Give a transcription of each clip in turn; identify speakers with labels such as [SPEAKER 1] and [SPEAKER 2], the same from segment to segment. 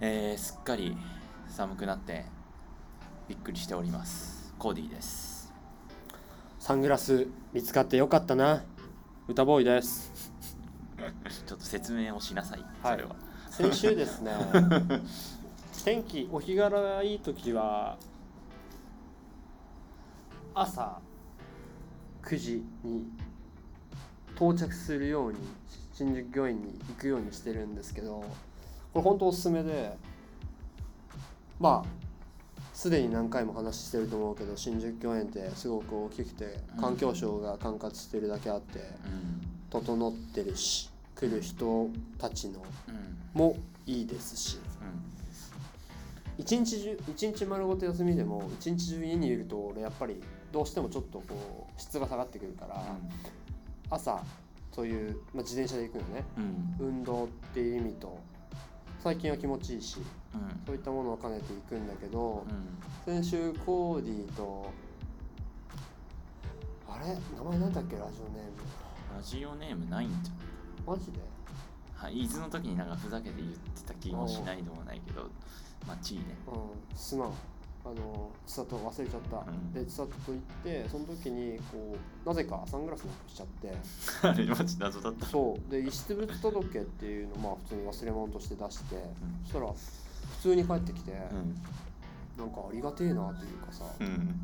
[SPEAKER 1] えー、すっかり寒くなってびっくりしております。コーディーです。
[SPEAKER 2] サングラス見つかってよかったな。歌ボーイです。
[SPEAKER 1] ちょっと説明をしなさい
[SPEAKER 2] はい。
[SPEAKER 1] それは、
[SPEAKER 2] 先週ですね。天気お日柄がいい時は朝9時に到着するように新宿御苑に行くようにしてるんですけどこれ本当おすすめでまあすでに何回も話してると思うけど新宿御苑ってすごく大きくて環境省が管轄してるだけあって
[SPEAKER 1] うん。
[SPEAKER 2] 整ってるし来る人たちの
[SPEAKER 1] うん。
[SPEAKER 2] もいいですし。一日中一日丸ごと休みでも一日中家にいると俺やっぱりどうしてもちょっとこう質が下がってくるから、朝そういう、まあ、自転車で行くのね。運動っていう意味と最近は気持ちいいし
[SPEAKER 1] うん。
[SPEAKER 2] そういったものを兼ねていくんだけど
[SPEAKER 1] うん。
[SPEAKER 2] 先週コーディとあれ？名前なんだっけ？ラジオネーム。
[SPEAKER 1] ラジオネームないんじゃん
[SPEAKER 2] マジで？
[SPEAKER 1] はい、伊豆の時になんかふざけて言ってた気もしないでもないけどまあ地位ね。
[SPEAKER 2] うん、すまん。あの、千里忘れちゃった。
[SPEAKER 1] うん。
[SPEAKER 2] で、千里と行って、その時に、こう、なぜかサングラスなくしちゃって、
[SPEAKER 1] あ れマジ謎だった。
[SPEAKER 2] そう。で、遺失物届っていうのを、まあ、普通に忘れ物として出して、そしたら、普通に帰ってきて、
[SPEAKER 1] うん。
[SPEAKER 2] なんかありがてえなというかさ、
[SPEAKER 1] うん。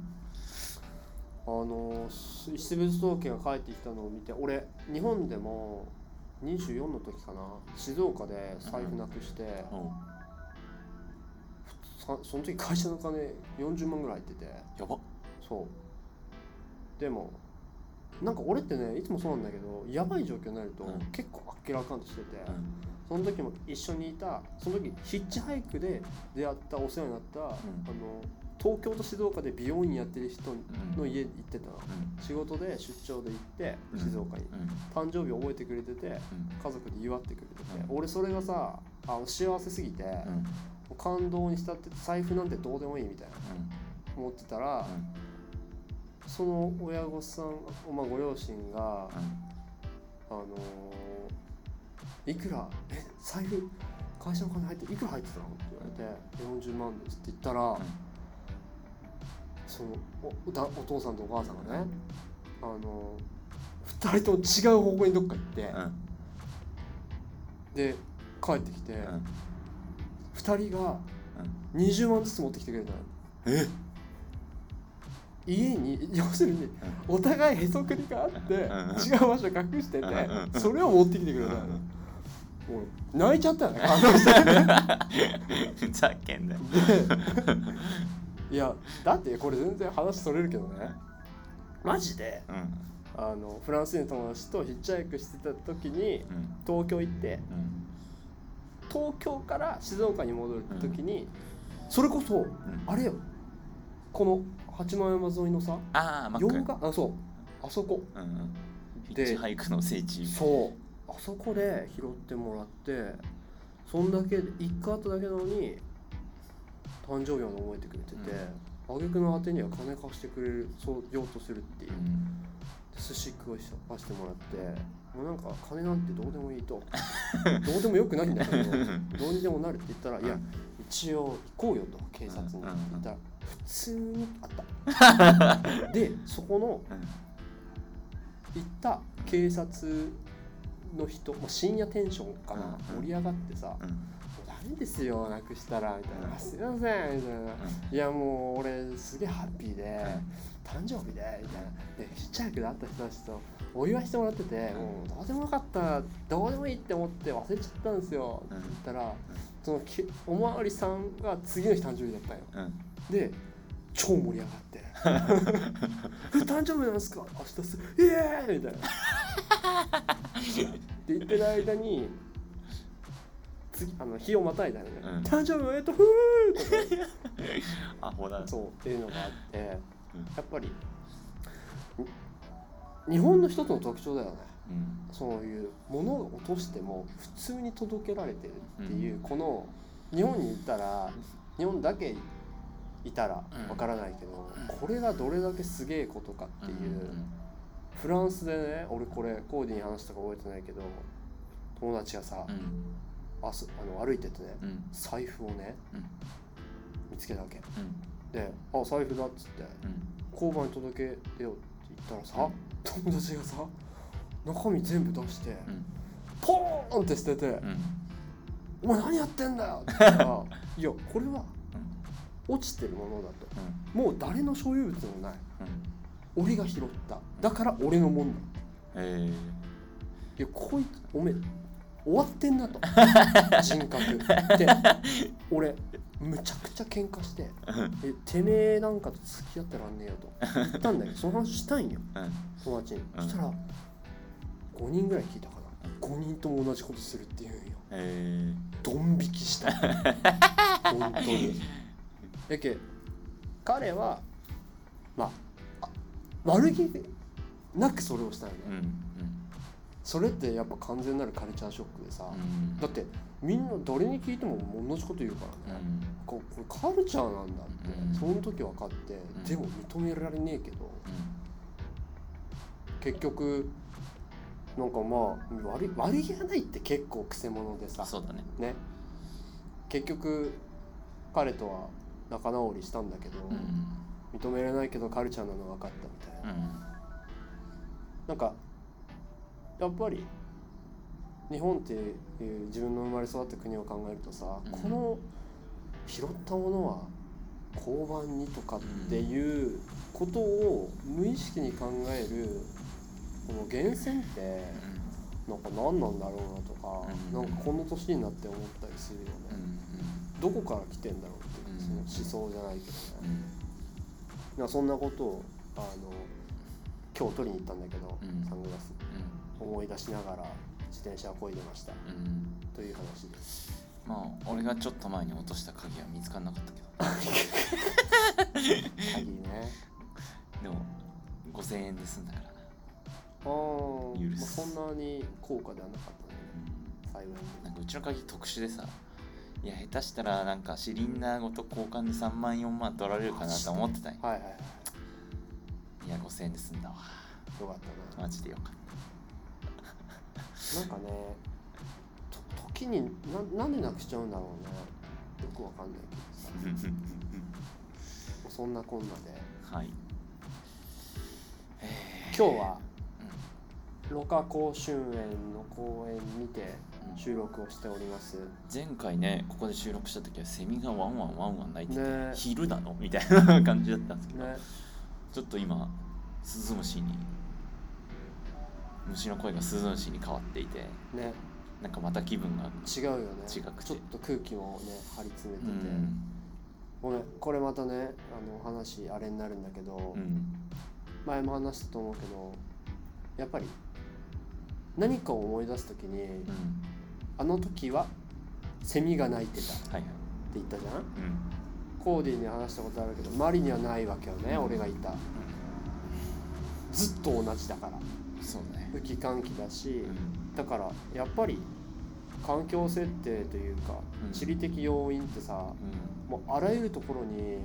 [SPEAKER 2] あの、遺失物届が返ってきたのを見て、俺、日本でも、24の時かな静岡で財布なくして、
[SPEAKER 1] おう
[SPEAKER 2] さその時会社の金40万ぐらい入ってて。
[SPEAKER 1] やば。
[SPEAKER 2] そう。でもなんか俺ってねいつもそうなんだけどやばい状況になると、
[SPEAKER 1] うん。
[SPEAKER 2] 結構あっけらかんとしてて、
[SPEAKER 1] うん。
[SPEAKER 2] その時も一緒にいたその時ヒッチハイクで出会ったお世話になった、あの東京と静岡で美容院やってる人の家に行ってた。の、
[SPEAKER 1] うん。
[SPEAKER 2] 仕事で出張で行って
[SPEAKER 1] うん。
[SPEAKER 2] 静岡に、
[SPEAKER 1] うん。
[SPEAKER 2] 誕生日覚えてくれてて
[SPEAKER 1] うん。
[SPEAKER 2] 家族で祝ってくれてて、
[SPEAKER 1] うん。
[SPEAKER 2] 俺それがさあの幸せすぎて、
[SPEAKER 1] うん
[SPEAKER 2] 感動に浸ってて財布なんてどうでもいいみたいな。思ってたら、その親御さん、まあ、ご両親が、あのーいくらえ財布会社の金入っていくら入ってたのって言われて40万ですって言ったら、そのおだお父さんとお母さんがね、あのー、2人とも違う方向にどっか行って、
[SPEAKER 1] うん。
[SPEAKER 2] で帰ってきて、
[SPEAKER 1] うん
[SPEAKER 2] 2人が20万ずつ持ってきてくれたの。
[SPEAKER 1] え？
[SPEAKER 2] 家に要するにお互いへそくりがあって違
[SPEAKER 1] う
[SPEAKER 2] 場所隠してて
[SPEAKER 1] うん。
[SPEAKER 2] それを持ってきてくれたの。泣いちゃったよね感動して
[SPEAKER 1] ふざけんなよ。
[SPEAKER 2] でいやだってこれ全然話それるけどね。マジで
[SPEAKER 1] うん。
[SPEAKER 2] あのフランス人の友達とヒッチハイクしてた時に
[SPEAKER 1] うん。
[SPEAKER 2] 東京行って
[SPEAKER 1] うん
[SPEAKER 2] 東京から静岡に戻る時にそれこそあれよ。この八幡山沿いのさ
[SPEAKER 1] ああマック。
[SPEAKER 2] 洋画？あそう。あそこ。
[SPEAKER 1] うんうん。ヒ
[SPEAKER 2] で
[SPEAKER 1] ッチハイクの聖地。
[SPEAKER 2] そう。あそこで拾ってもらってそんだけ一回あっただけなのに誕生日まで覚えてくれてて、挙句の果てには金貸してくれるそうようとするっていう。う、
[SPEAKER 1] ん。
[SPEAKER 2] で寿司食わしてもらってもうなんか金なんてどうでもいいと。どうでもよくないんだけどどうにでもなるって言ったら、いや一応行こうよと警察に。言ったら普通にあった。でそこの行った警察の人もう深夜テンションかな、
[SPEAKER 1] うん
[SPEAKER 2] 盛り上がってさ
[SPEAKER 1] うん。うん「
[SPEAKER 2] ダメですよなくしたら」みたいな。
[SPEAKER 1] うん。
[SPEAKER 2] あ「すいません」みたいな「いやもう俺すげえハッピーで誕生日で」みたいな。でちっちゃい子で会った人たちとお祝いしてもらってて
[SPEAKER 1] うん。
[SPEAKER 2] もうどうでもよかったどうでもいいって思って忘れちゃったんですよ。って
[SPEAKER 1] うん
[SPEAKER 2] 言ったらそのきおまわりさんが次の日誕生日だったよ。
[SPEAKER 1] うん。
[SPEAKER 2] で超盛り上がって「え誕生日なんですか？明日す。イエー！イ!」みたいな。って言ってる間に次あの日をまたいだよね「
[SPEAKER 1] うん
[SPEAKER 2] 誕生日おめでとう！ふー!」と か
[SPEAKER 1] アホだ
[SPEAKER 2] そうっていうのがあってや
[SPEAKER 1] うん。
[SPEAKER 2] っぱりに日本の一つの特徴だよね。
[SPEAKER 1] うん。
[SPEAKER 2] そういう物を落としても普通に届けられてるっていう、
[SPEAKER 1] うん。
[SPEAKER 2] この日本にいたら日本だけいたらわからないけど、
[SPEAKER 1] うん。
[SPEAKER 2] これがどれだけすげえことかっていう、フランスでね俺これコーディに話したか覚えてないけど友達がさ、
[SPEAKER 1] うん。
[SPEAKER 2] ああの歩いててね、
[SPEAKER 1] うん。
[SPEAKER 2] 財布をね、
[SPEAKER 1] うん。
[SPEAKER 2] 見つけたわけ
[SPEAKER 1] うん
[SPEAKER 2] で「あ財布だ」っつって
[SPEAKER 1] うん。
[SPEAKER 2] 交番に届けてよって言ったらさ、友達がさ中身全部出して、
[SPEAKER 1] うん。
[SPEAKER 2] ポーンって捨てて
[SPEAKER 1] うん「
[SPEAKER 2] お前何やってんだよ!」って言ったら「いやこれは
[SPEAKER 1] うん。
[SPEAKER 2] 落ちてるものだと。
[SPEAKER 1] うん。
[SPEAKER 2] もう誰の所有物もない。
[SPEAKER 1] うん。
[SPEAKER 2] 俺が拾った。だから俺のもんだ」
[SPEAKER 1] え
[SPEAKER 2] いやこいつおめえ終わってんなと。人格で俺むちゃくちゃ喧嘩して
[SPEAKER 1] ー、
[SPEAKER 2] えてめえなんかと付き合ってらんねえよと言ったんだけどその話したいんよ
[SPEAKER 1] うん。
[SPEAKER 2] 友達に、
[SPEAKER 1] うん。
[SPEAKER 2] そしたら5人ぐらい聞いたかな。5人とも同じことするっていうんよ。
[SPEAKER 1] え。
[SPEAKER 2] ドン引きした。本当に。やけ彼はまああ悪気なくそれをしたいね、
[SPEAKER 1] ー、うん。
[SPEAKER 2] それってやっぱ完全なるカルチャーショックでさ、
[SPEAKER 1] うん。
[SPEAKER 2] だってみんな誰に聞いても同じこと言うからね、ここれカルチャーなんだって、
[SPEAKER 1] うん。
[SPEAKER 2] その時分かって、
[SPEAKER 1] ん。
[SPEAKER 2] でも認められねえけど結局なんかまあ悪い悪気がないって結構くせ者でさ
[SPEAKER 1] そうだね。
[SPEAKER 2] ね。結局彼とは仲直りしたんだけど、
[SPEAKER 1] うん。
[SPEAKER 2] 認められないけどカルチャーなの分かったみたいな、
[SPEAKER 1] うん。
[SPEAKER 2] なんかやっぱり日本っていう自分の生まれ育った国を考えるとさ、
[SPEAKER 1] うん。
[SPEAKER 2] この拾ったものは交番にとかっていうことを無意識に考えるこの源泉ってなんか何なんだろうなとか、
[SPEAKER 1] うん。
[SPEAKER 2] なんかこの年になって思ったりするよね、
[SPEAKER 1] うん。
[SPEAKER 2] どこから来てんだろうっていう
[SPEAKER 1] うん。
[SPEAKER 2] その思想じゃないけどね、
[SPEAKER 1] うん。
[SPEAKER 2] そんなことをあの今日取りに行ったんだけど、
[SPEAKER 1] うん。
[SPEAKER 2] サングラス。思い出しながら自転車をこいでました。という話です。
[SPEAKER 1] まあ俺がちょっと前に落とした鍵は見つからなかったけ
[SPEAKER 2] 鍵ね。
[SPEAKER 1] ど でも5000円で済んだからな。
[SPEAKER 2] あまあ、
[SPEAKER 1] す
[SPEAKER 2] そんなに高価ではなかったね。幸いに。
[SPEAKER 1] なんかうちの鍵特殊でさいや下手したらなんかシリンダーごと交換で3万4万取られるかなと思ってたんよ
[SPEAKER 2] はいはいはい。
[SPEAKER 1] いや5000円で済んだわ。
[SPEAKER 2] よかった
[SPEAKER 1] マジでよかっ
[SPEAKER 2] ななんかねと時にななんでなくしちゃうんだろうね。よくわかんないけどさ。そんなこんなで。
[SPEAKER 1] たはい。え
[SPEAKER 2] 今日は蘆花恒春園の公園にて
[SPEAKER 1] うん
[SPEAKER 2] 収録をしております。
[SPEAKER 1] 前回ねここで収録した時はセミがワンワンワンワン鳴いてて、
[SPEAKER 2] ね。
[SPEAKER 1] 昼なの？みたいな感じだったんですけど、
[SPEAKER 2] ね。
[SPEAKER 1] ちょっと今スズムシに虫の声がスズムシに変わっていて
[SPEAKER 2] ね。
[SPEAKER 1] なんかまた気分が
[SPEAKER 2] 違うよね。
[SPEAKER 1] 違くて。
[SPEAKER 2] ちょっと空気もね張り詰めて
[SPEAKER 1] う
[SPEAKER 2] て、
[SPEAKER 1] ん。
[SPEAKER 2] ごめんこれまたねあの話あれになるんだけど、
[SPEAKER 1] うん。
[SPEAKER 2] 前も話したと思うけどやっぱり何かを思い出す時に、
[SPEAKER 1] うん。
[SPEAKER 2] あの時はセミが鳴いてたって
[SPEAKER 1] はいはい。
[SPEAKER 2] 言ったじゃん？
[SPEAKER 1] うん。
[SPEAKER 2] コーディに話したことあるけどマリにはないわけよね、
[SPEAKER 1] うん
[SPEAKER 2] 俺がいた。ずっと同じだから
[SPEAKER 1] そうね。
[SPEAKER 2] 雨季寒季だし、
[SPEAKER 1] うん。
[SPEAKER 2] だからやっぱり環境設定というか、
[SPEAKER 1] うん。
[SPEAKER 2] 地理的要因ってさ
[SPEAKER 1] うん。
[SPEAKER 2] もうあらゆるところに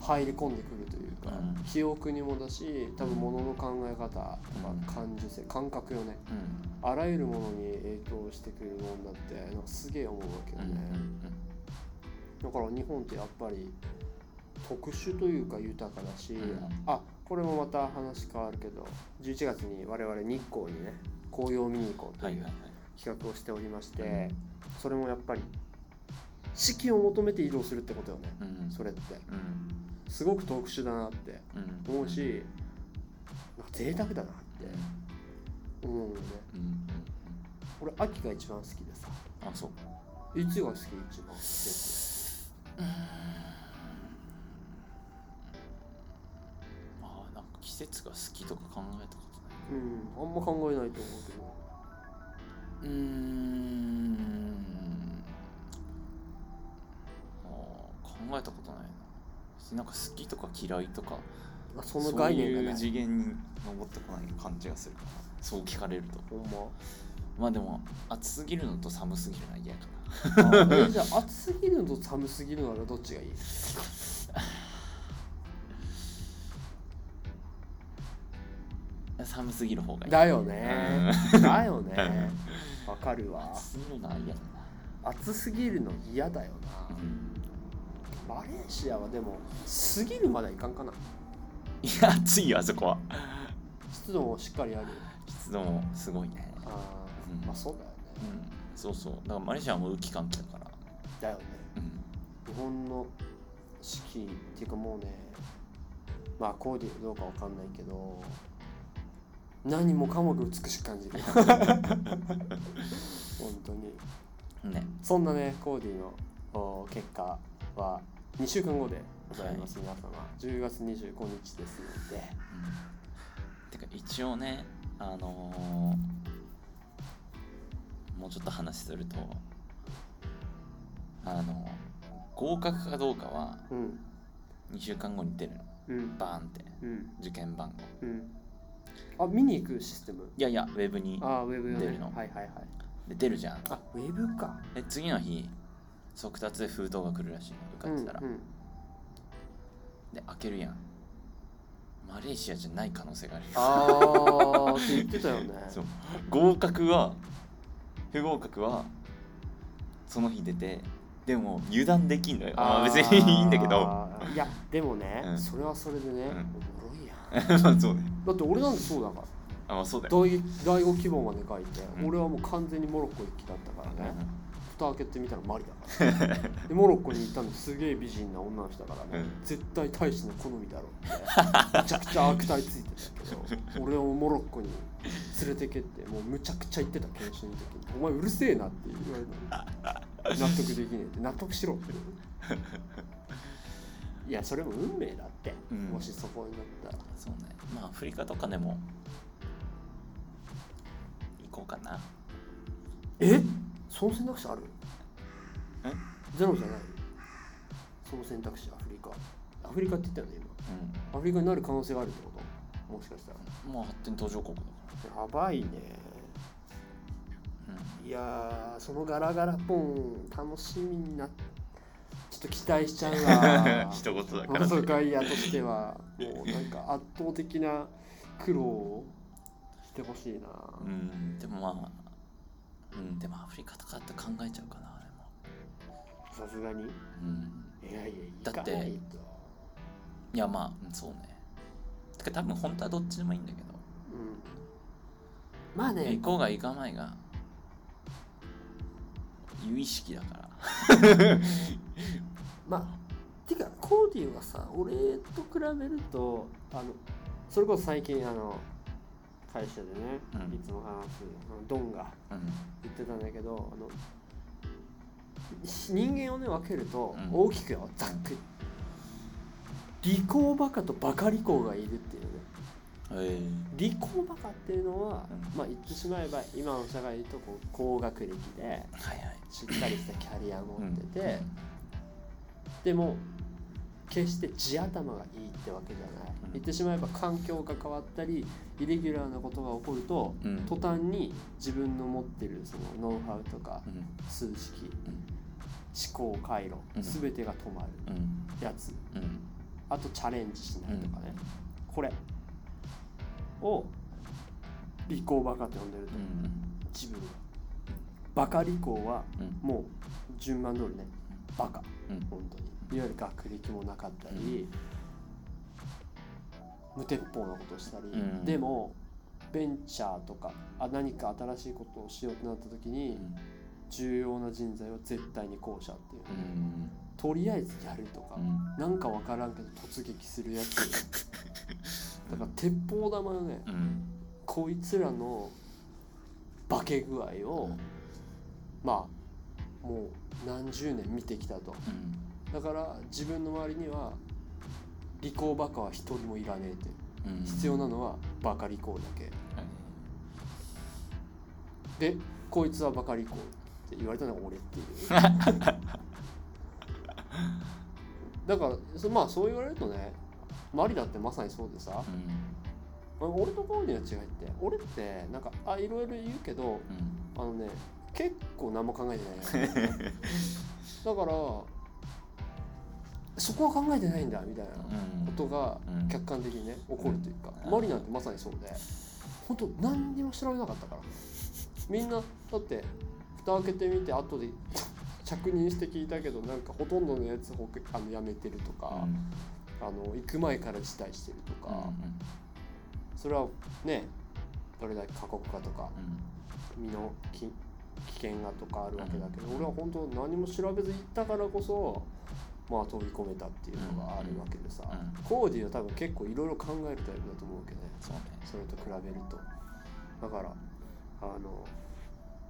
[SPEAKER 2] 入り込んでくるというか、
[SPEAKER 1] うん。
[SPEAKER 2] 記憶にもだし多分物の考え方とか
[SPEAKER 1] うん。
[SPEAKER 2] 感受性感覚よね。
[SPEAKER 1] うん。
[SPEAKER 2] あらゆるものに影響してくるもんだってなんかすげえ思うわけよ
[SPEAKER 1] うん
[SPEAKER 2] ね、だから日本ってやっぱり特殊というか豊かだし、
[SPEAKER 1] うん。
[SPEAKER 2] あこれもまた話変わるけど11月に我々日光にね紅葉を見に行こうと
[SPEAKER 1] はいいうはいはい
[SPEAKER 2] 企画をしておりまして、それもやっぱり四季を求めて移動するってことよね
[SPEAKER 1] うん。
[SPEAKER 2] それって。
[SPEAKER 1] うん。
[SPEAKER 2] すごく特殊だなって
[SPEAKER 1] うん
[SPEAKER 2] 思うしなんか贅沢だなって思うよね。
[SPEAKER 1] うん。
[SPEAKER 2] 俺秋が一番好きでさ。
[SPEAKER 1] あそう。
[SPEAKER 2] いつが好き一番季
[SPEAKER 1] 節が好きとか考えたことない
[SPEAKER 2] うんあんま考えないと思うけど。
[SPEAKER 1] うーん。あー考えたことない。な別になんか好きとか嫌いとか
[SPEAKER 2] あその概念が
[SPEAKER 1] そう
[SPEAKER 2] ない。いう
[SPEAKER 1] 次元に登ってこない。感じがするからそう聞かれると。
[SPEAKER 2] ほんま
[SPEAKER 1] まあでも暑すぎるのと寒すぎるの。は嫌かな
[SPEAKER 2] あえじゃあ暑すぎるのと寒すぎるのはどっちがいい？
[SPEAKER 1] 寒すぎる方がいい。
[SPEAKER 2] だよね。だよね。わかるわ。
[SPEAKER 1] 暑いのが嫌だ
[SPEAKER 2] な。暑すぎるの嫌だよな、
[SPEAKER 1] うん
[SPEAKER 2] マレーシアはでも過ぎるまではいかんかな。い
[SPEAKER 1] や暑いよあそこは。
[SPEAKER 2] 湿度もしっかりある
[SPEAKER 1] 湿度もすごいね。
[SPEAKER 2] あー、
[SPEAKER 1] うん。
[SPEAKER 2] まあそうだよ
[SPEAKER 1] う
[SPEAKER 2] ね、
[SPEAKER 1] ん。そうそう。だからマレーシアはもう雨季関係だから。
[SPEAKER 2] だよね。
[SPEAKER 1] うん。
[SPEAKER 2] 日本の四季っていうかもうねまあコーディどうかわかんないけど何もかもが美しく感じ。る 本当に。
[SPEAKER 1] ね。
[SPEAKER 2] そんなねコーディのお結果は2週間後でございます、皆様。10月25日ですので。
[SPEAKER 1] うん。てか一応ねあのーもうちょっと話するとあの合格かどうかは
[SPEAKER 2] うん。
[SPEAKER 1] 2週間後に出るの。
[SPEAKER 2] うん。
[SPEAKER 1] バーンって。
[SPEAKER 2] うん。
[SPEAKER 1] 受験番号。
[SPEAKER 2] うんあ見に行くシステム？
[SPEAKER 1] いやいやウェブに。
[SPEAKER 2] あウェブ
[SPEAKER 1] 出るの。
[SPEAKER 2] はいはいはい。
[SPEAKER 1] で出るじゃん。
[SPEAKER 2] あウェブか。
[SPEAKER 1] で次の日速達で封筒が来るらしいの受かってたら、
[SPEAKER 2] うんうん。
[SPEAKER 1] で開けるやん。マレーシアじゃない可能性があるよ
[SPEAKER 2] あーって言ってたよね。
[SPEAKER 1] そう。合格は不合格はその日出てでも油断できんのよ。あー別にいいんだけど。
[SPEAKER 2] いやでもね、
[SPEAKER 1] うん。
[SPEAKER 2] それはそれでね、
[SPEAKER 1] ん
[SPEAKER 2] おもろいやん
[SPEAKER 1] まあそうね。
[SPEAKER 2] だって俺なんてそうだから。
[SPEAKER 1] あまあそうだよ、
[SPEAKER 2] 第第5希望まで書いて、
[SPEAKER 1] うん。
[SPEAKER 2] 俺はもう完全にモロッコ行きだったからね、
[SPEAKER 1] う
[SPEAKER 2] 蓋開けてみたらマリだから、でモロッコに行ったのすげえ美人な女の人だからね、
[SPEAKER 1] うん。
[SPEAKER 2] 絶対大使の好みだろうって。めちゃくちゃ悪態ついてたけど。俺をモロッコに連れてけってもうむちゃくちゃ言ってた研修の時に「お前うるせえな」って言われたの納得できねえって。納得しろっていやそれも運命だって、
[SPEAKER 1] うん。
[SPEAKER 2] もしそこになったら。
[SPEAKER 1] そうね。まあアフリカとかでも行こうかな。
[SPEAKER 2] え？その選択肢ある？
[SPEAKER 1] え？
[SPEAKER 2] ゼロじゃない？その選択肢アフリカ。アフリカって言ったよね
[SPEAKER 1] う
[SPEAKER 2] 今アフリカになる可能性があるってこと？もしかしたら。
[SPEAKER 1] んもう発展途上国だか
[SPEAKER 2] やばいね。
[SPEAKER 1] ら、
[SPEAKER 2] いやーそのガラガラポン楽しみになっちょっと期待しちゃうわ
[SPEAKER 1] 一言だから
[SPEAKER 2] そう外野としてはもうなんか圧倒的な苦労をしてほしいな、
[SPEAKER 1] うんでもまあうんでもアフリカとかって考えちゃうかなあれも。
[SPEAKER 2] さすがに？
[SPEAKER 1] うん。
[SPEAKER 2] いやいや
[SPEAKER 1] だって
[SPEAKER 2] い
[SPEAKER 1] やまあうんそうね。てか多分本当はどっちでもいいんだけど。
[SPEAKER 2] うん。まあね。
[SPEAKER 1] 行こうが行かまいが有意識だから
[SPEAKER 2] まあてかコーディはさ俺と比べるとあのそれこそ最近あの会社でね、
[SPEAKER 1] うん。
[SPEAKER 2] いつも話すあのドンが
[SPEAKER 1] うん。
[SPEAKER 2] 言ってたんだけどあの人間をね分けると
[SPEAKER 1] うん。
[SPEAKER 2] 大きくよざっくり。利口バカとバカ利口がいるっていうね。
[SPEAKER 1] え。
[SPEAKER 2] 利口バカっていうのは、
[SPEAKER 1] うん。
[SPEAKER 2] まあ言ってしまえば今の社会で言うとこう高学歴でしっかりしたキャリア持ってて、
[SPEAKER 1] うん
[SPEAKER 2] でも決して地頭がいいってわけじゃない、
[SPEAKER 1] うん。
[SPEAKER 2] 言ってしまえば環境が変わったりイレギュラーなことが起こると、
[SPEAKER 1] うん。
[SPEAKER 2] 途端に自分の持ってるそのノウハウとか
[SPEAKER 1] うん。
[SPEAKER 2] 数式
[SPEAKER 1] うん。
[SPEAKER 2] 思考回路、
[SPEAKER 1] うん。
[SPEAKER 2] 全てが止まる
[SPEAKER 1] うん。
[SPEAKER 2] やつ。
[SPEAKER 1] うん。
[SPEAKER 2] あとチャレンジしないとかね、これ。を利口バカと呼んでると、
[SPEAKER 1] うん。
[SPEAKER 2] 自分が。バカ利口は
[SPEAKER 1] うん。
[SPEAKER 2] もう順番通りね。バカ
[SPEAKER 1] うん。
[SPEAKER 2] 本当に。いわゆる学歴もなかったり、無鉄砲なことをしたり、
[SPEAKER 1] うん。
[SPEAKER 2] でもベンチャーとかあ何か新しいことをしようとなった時に、重要な人材は絶対に後者っていう、
[SPEAKER 1] うん。
[SPEAKER 2] とりあえずやるとか、
[SPEAKER 1] うん。
[SPEAKER 2] なんかわからんけど突撃するやつ。だから鉄砲玉よね
[SPEAKER 1] うん。
[SPEAKER 2] こいつらの化け具合を、まあもう何十年見てきたと。
[SPEAKER 1] うん。
[SPEAKER 2] だから自分の周りには利口バカは一人もいらねえって。
[SPEAKER 1] うん。
[SPEAKER 2] 必要なのはバカ利口だけ。
[SPEAKER 1] はい。
[SPEAKER 2] でこいつはバカ利口って言われたのが俺っていう。だからそまあそう言われるとねマリだってまさにそうでさ。
[SPEAKER 1] うん。
[SPEAKER 2] 俺とコーディの違いって俺ってなんかあいろいろ言うけど
[SPEAKER 1] うん。
[SPEAKER 2] あのね結構何も考えてないだからそこは考えてないんだみたいな
[SPEAKER 1] うん。
[SPEAKER 2] ことが
[SPEAKER 1] うん。
[SPEAKER 2] 客観的にね起こるというか、
[SPEAKER 1] うん。
[SPEAKER 2] マリなんてまさにそうで本当何にも調べなかったから。みんなだって蓋開けてみて後で 着任して聞いたけどなんかほとんどのやつほあの辞めてるとか、うん、あの行く前から辞退してるとか、うんうん、それはねどれだけ過酷かとか、うん、身の危険がとかあるわけだけど、うん、俺は本当何も調べず行ったからこそまあ飛び込めたっていうのがあるわけでさ、コーディは多分結構いろいろ考えるタイプだと思うけどね。そね。それと比べると。だからあの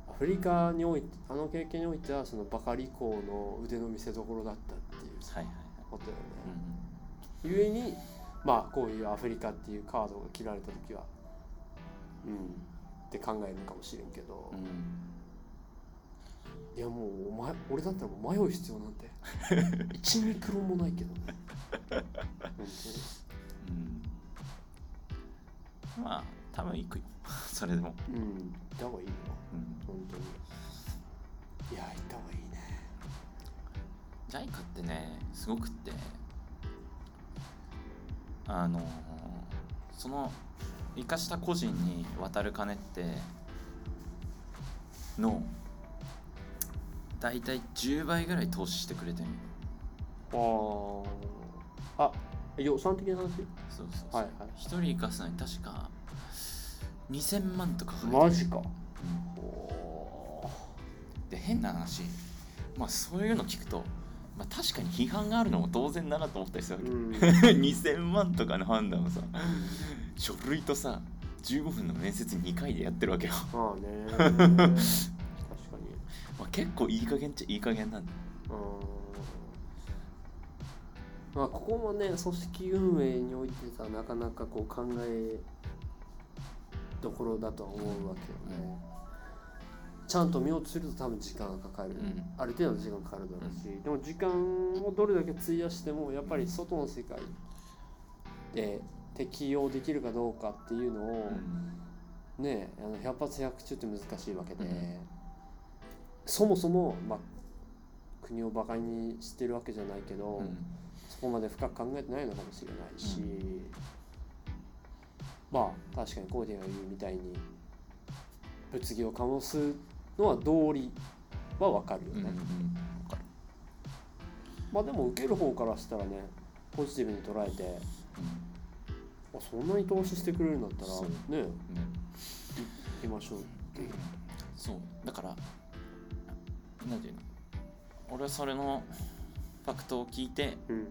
[SPEAKER 2] アフリカにおいてあの経験においてはそのバカリコの腕の見せ所だったっていうことよね、はいはい、ゆえにまあこういうアフリカっていうカードが切られた時はうん。って考えるかもしれんけど、うん、いやもうお前俺だったらもう迷う必要なんて。1ミクロもないけど。ね本当に、
[SPEAKER 1] うん、まあ多分行くよ。それでも。
[SPEAKER 2] うん。行った方がいいよ、うん、本当に。いや行った方がいいね。
[SPEAKER 1] JICA ってねすごくってあのその生かした個人に渡る金っての大体10倍ぐらい投資してくれてる。
[SPEAKER 2] ああ予算的な話？そう
[SPEAKER 1] そうそう、はいはい、1人生かすのに確か2000万とか
[SPEAKER 2] マジか、うん、
[SPEAKER 1] で変な話。まあそういうの聞くとまあ、確かに批判があるのも当然だなと思ったりするわけ、うん、2000万とかの判断をさ書類とさ15分の面接2回でやってるわけよ。
[SPEAKER 2] まあね ま
[SPEAKER 1] あ、結構いい加減っちゃいい加減なんだ。
[SPEAKER 2] まあここもね組織運営においてさなかなかこう考えところだとは思うわけよね、うん、ちゃんと見ようとすると多分時間がかかる、うん、ある程度の時間かかるだろうし、でも時間をどれだけ費やしてもやっぱり外の世界で適用できるかどうかっていうのを、ねあの百発百中って難しいわけで、そもそも、まあ、国をバカにしてるわけじゃないけど、そこまで深く考えてないのかもしれないし、まあ確かにコーディが言うみたいに物議を醸すのは道理は分かるよね。うんうん、まあでも受ける方からしたらねポジティブに捉えて、うん、あそんなに投資してくれるんだったらねね。行きましょうっていう。
[SPEAKER 1] そう。だからなんていうの？俺はそれのファクトを聞いて、うん、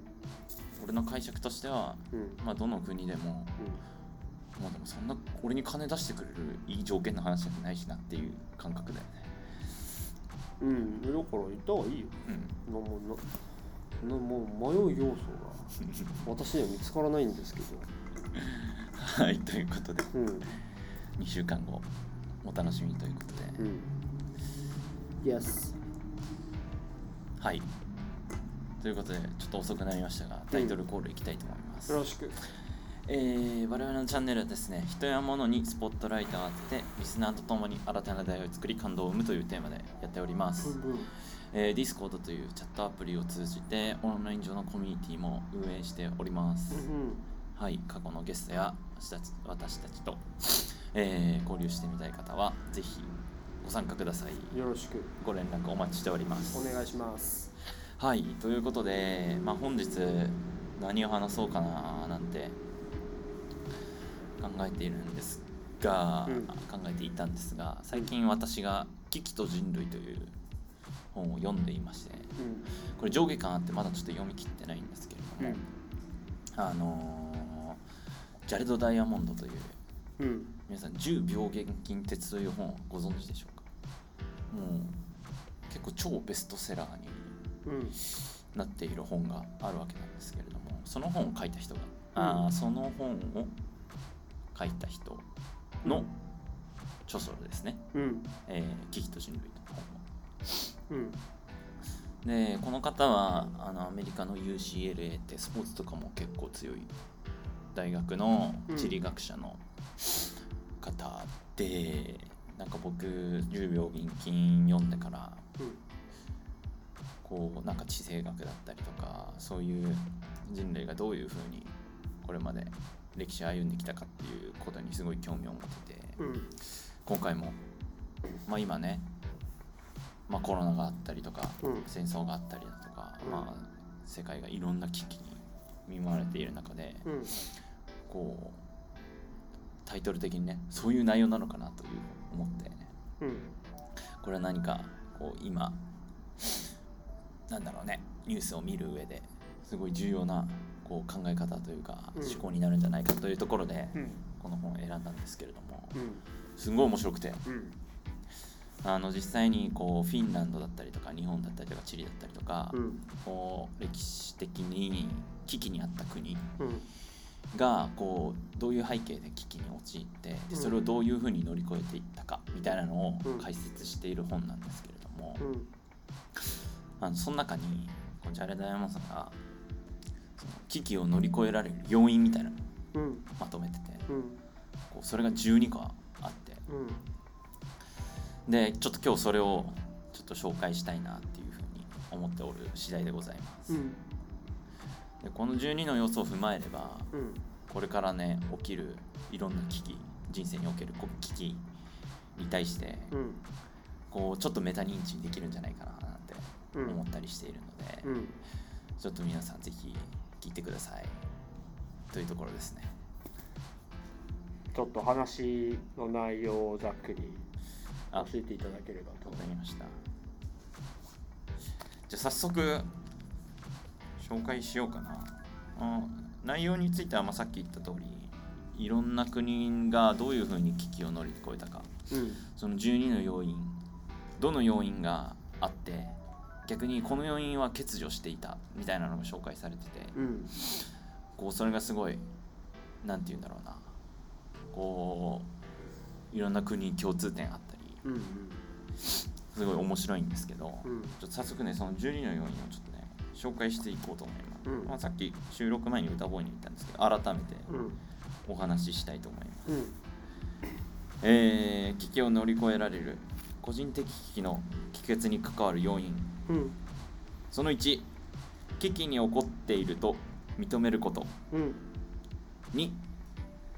[SPEAKER 1] 俺の解釈としては、うん、まあどの国でも、うん。まあでもそんな俺に金出してくれるいい条件の話じゃないしなっていう感覚だよね。
[SPEAKER 2] うん。だから言った方がいいよ、うん、もうなもう迷う要素が 私には見つからないんですけど。
[SPEAKER 1] はいということで、うん、2週間後お楽しみということで、うん、
[SPEAKER 2] Yes
[SPEAKER 1] はい。ということでちょっと遅くなりましたがタイトルコールいきたいと思います、
[SPEAKER 2] よろしく。
[SPEAKER 1] えー、我々のチャンネルはですね人や物にスポットライトを当ててリスナーとともに新たな出会いを作り感動を生むというテーマでやっております、うんうん、えー、Discord というチャットアプリを通じてオンライン上のコミュニティも運営しております、うんうん、はい。過去のゲストや私たち私たちと、えー、交流してみたい方はぜひご参加ください。
[SPEAKER 2] よろしく。
[SPEAKER 1] ご連絡お待ちしております。
[SPEAKER 2] お願いします。
[SPEAKER 1] はいということで、まあ、本日何を話そうかななんて考えているんですが、うん、考えていたんですが最近私が「危機と人類」という本を読んでいまして、うん、これ上下巻あってまだちょっと読み切ってないんですけれども、うん、あのー、ジャレド・ダイヤモンドという、うん、皆さん「10病原菌鉄」という本をご存知でしょうか？もう結構超ベストセラーになっている本があるわけなんですけれどもその本を書いた人が、あその本を書いた人の著書ですね「うん、えー、危機と人類」と本を。うん。でこの方はあのアメリカの UCLA ってスポーツとかも結構強い大学の地理学者の方で、うん、なんか僕10秒銀金読んでから、うん、こうなんか地政学だったりとかそういう人類がどういうふうにこれまで歴史を歩んできたかっていうことにすごい興味を持ってて、うん、今回もまあ、今ね、まあ、コロナがあったりとか、戦争があったりだとか、まあ、世界がいろんな危機に見舞われている中で、こうタイトル的にねそういう内容なのかなという思って、これは何かこう今なんだろうね。ニュースを見る上ですごい重要なこう考え方というか、思考になるんじゃないかというところで、この本を選んだんですけれども、すごい面白くて、あの実際にこうフィンランドだったりとか日本だったりとかチリだったりとか、こう歴史的に危機にあった国がこうどういう背景で危機に陥ってでそれをどういうふうに乗り越えていったかみたいなのを解説している本なんですけれども、あのその中にこうジャレダ・ヤマさんがその危機を乗り越えられる要因みたいなのをまとめてて、こうそれが12個あって、でちょっと今日それをちょっと紹介したいなっていうふうに思っておる次第でございます。でこの12の要素を踏まえれば、これからね起きるいろんな危機人生における危機に対して、こうちょっとメタ認知できるんじゃないかななんて思ったりしているので、うん、ちょっと皆さんぜひ聞いてください。というところですね。
[SPEAKER 2] ちょっと話の内容をざっくり教えていただければと
[SPEAKER 1] 思いました。じゃあ早速紹介しようかな。内容についてはまあさっき言った通りいろんな国がどういうふうに危機を乗り越えたか、うん、その12の要因どの要因があって逆にこの要因は欠如していたみたいなのが紹介されてて、うん、こうそれがすごい何て言うんだろうな。こういろんな国に共通点あったり、うんうん、すごい面白いんですけど、うん、ちょっと早速ねその12の要因をちょっとね紹介していこうと思います、うん、まあ、さっき収録前に歌声に言ったんですけど改めてお話ししたいと思います、うん、えー、危機を乗り越えられる個人的危機の帰結に関わる要因。うん、その1危機に起こっていると認めること、うん、2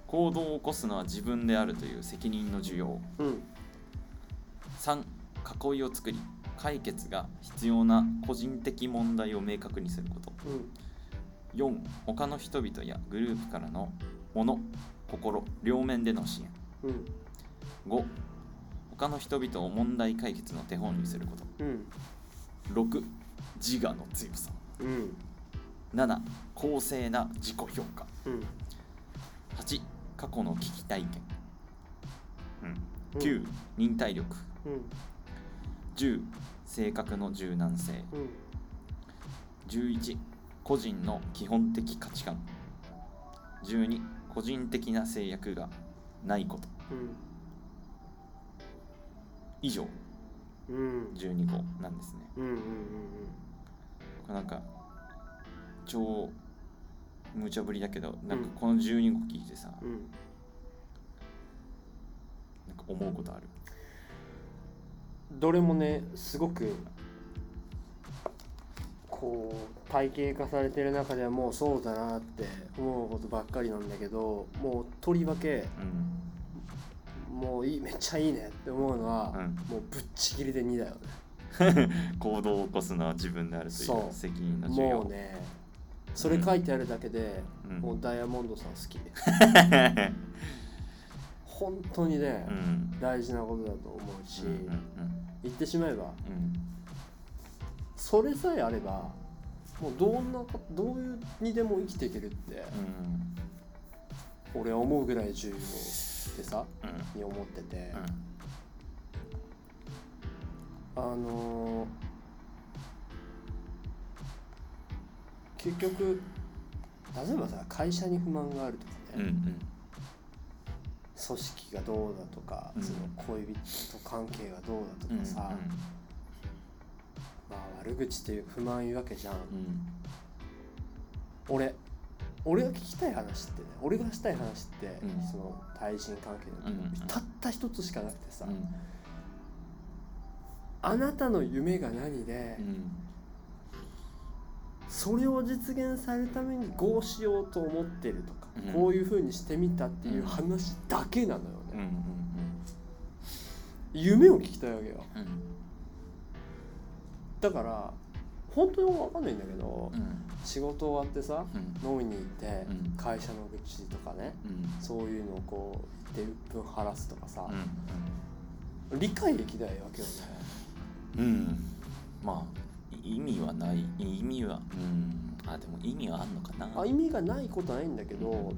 [SPEAKER 1] 行動を起こすのは自分であるという責任の需要、うん、3囲いを作り解決が必要な個人的問題を明確にすること、うん、4他の人々やグループからのもの心両面での支援、うん、5他の人々を問題解決の手本にすること、うん6自我の強さ、うん、7公正な自己評価、うん、8過去の危機体験、うん、9忍耐力、うん、10性格の柔軟性、うん、11個人の基本的価値観。12個人的な制約がないこと、うん、以上12個なんですね。うんうんうんうん、なんか超無茶ぶりだけどなんかこの12個聞いてさ、うん、なんか思うことある？
[SPEAKER 2] どれもねすごくこう体系化されてる中ではもうそうだなって思うことばっかりなんだけどもうとりわけ、うん。もういいめっちゃいいねって思うのは、うん、もうぶっちぎりで2だよ
[SPEAKER 1] ね。行動を起こすのは自分であるという責任の授業。
[SPEAKER 2] もうねそれ書いてあるだけで、うん、もうダイヤモンドさん好き 本当にね、うん、大事なことだと思うし、うんうんうん、言ってしまえば、それさえあればもうどんなどういうにでも生きていけるって、俺は思うぐらい重要ってさ、に思ってて、あのー、結局例えばさ会社に不満があるとかね、うんうん、組織がどうだとか、うん、その恋人関係がどうだとかさ、まあ悪口っていう不満言うわけじゃん、うん、俺俺が聞きたい話ってね俺がしたい話って、うん、その対人関係の、うん、たった一つしかなくてさ、うん、あなたの夢が何で、それを実現されるためにこうしようと思ってるとか、こういうふうにしてみたっていう話だけなのよね。夢を聞きたいわけよ、
[SPEAKER 1] うん。
[SPEAKER 2] だから本当に分かんないんだけど、
[SPEAKER 1] うん。
[SPEAKER 2] 仕事終わってさ、
[SPEAKER 1] うん。
[SPEAKER 2] 飲みに行って、
[SPEAKER 1] うん。
[SPEAKER 2] 会社の愚痴とかね
[SPEAKER 1] うん。
[SPEAKER 2] そういうのをこう言って鬱憤晴らすとかさ、
[SPEAKER 1] うん。
[SPEAKER 2] 理解できないわけよね。
[SPEAKER 1] うん。まあ意味はない。意味は。うん。あでも意味はあんのかな。
[SPEAKER 2] あ意味がないことはないんだけど、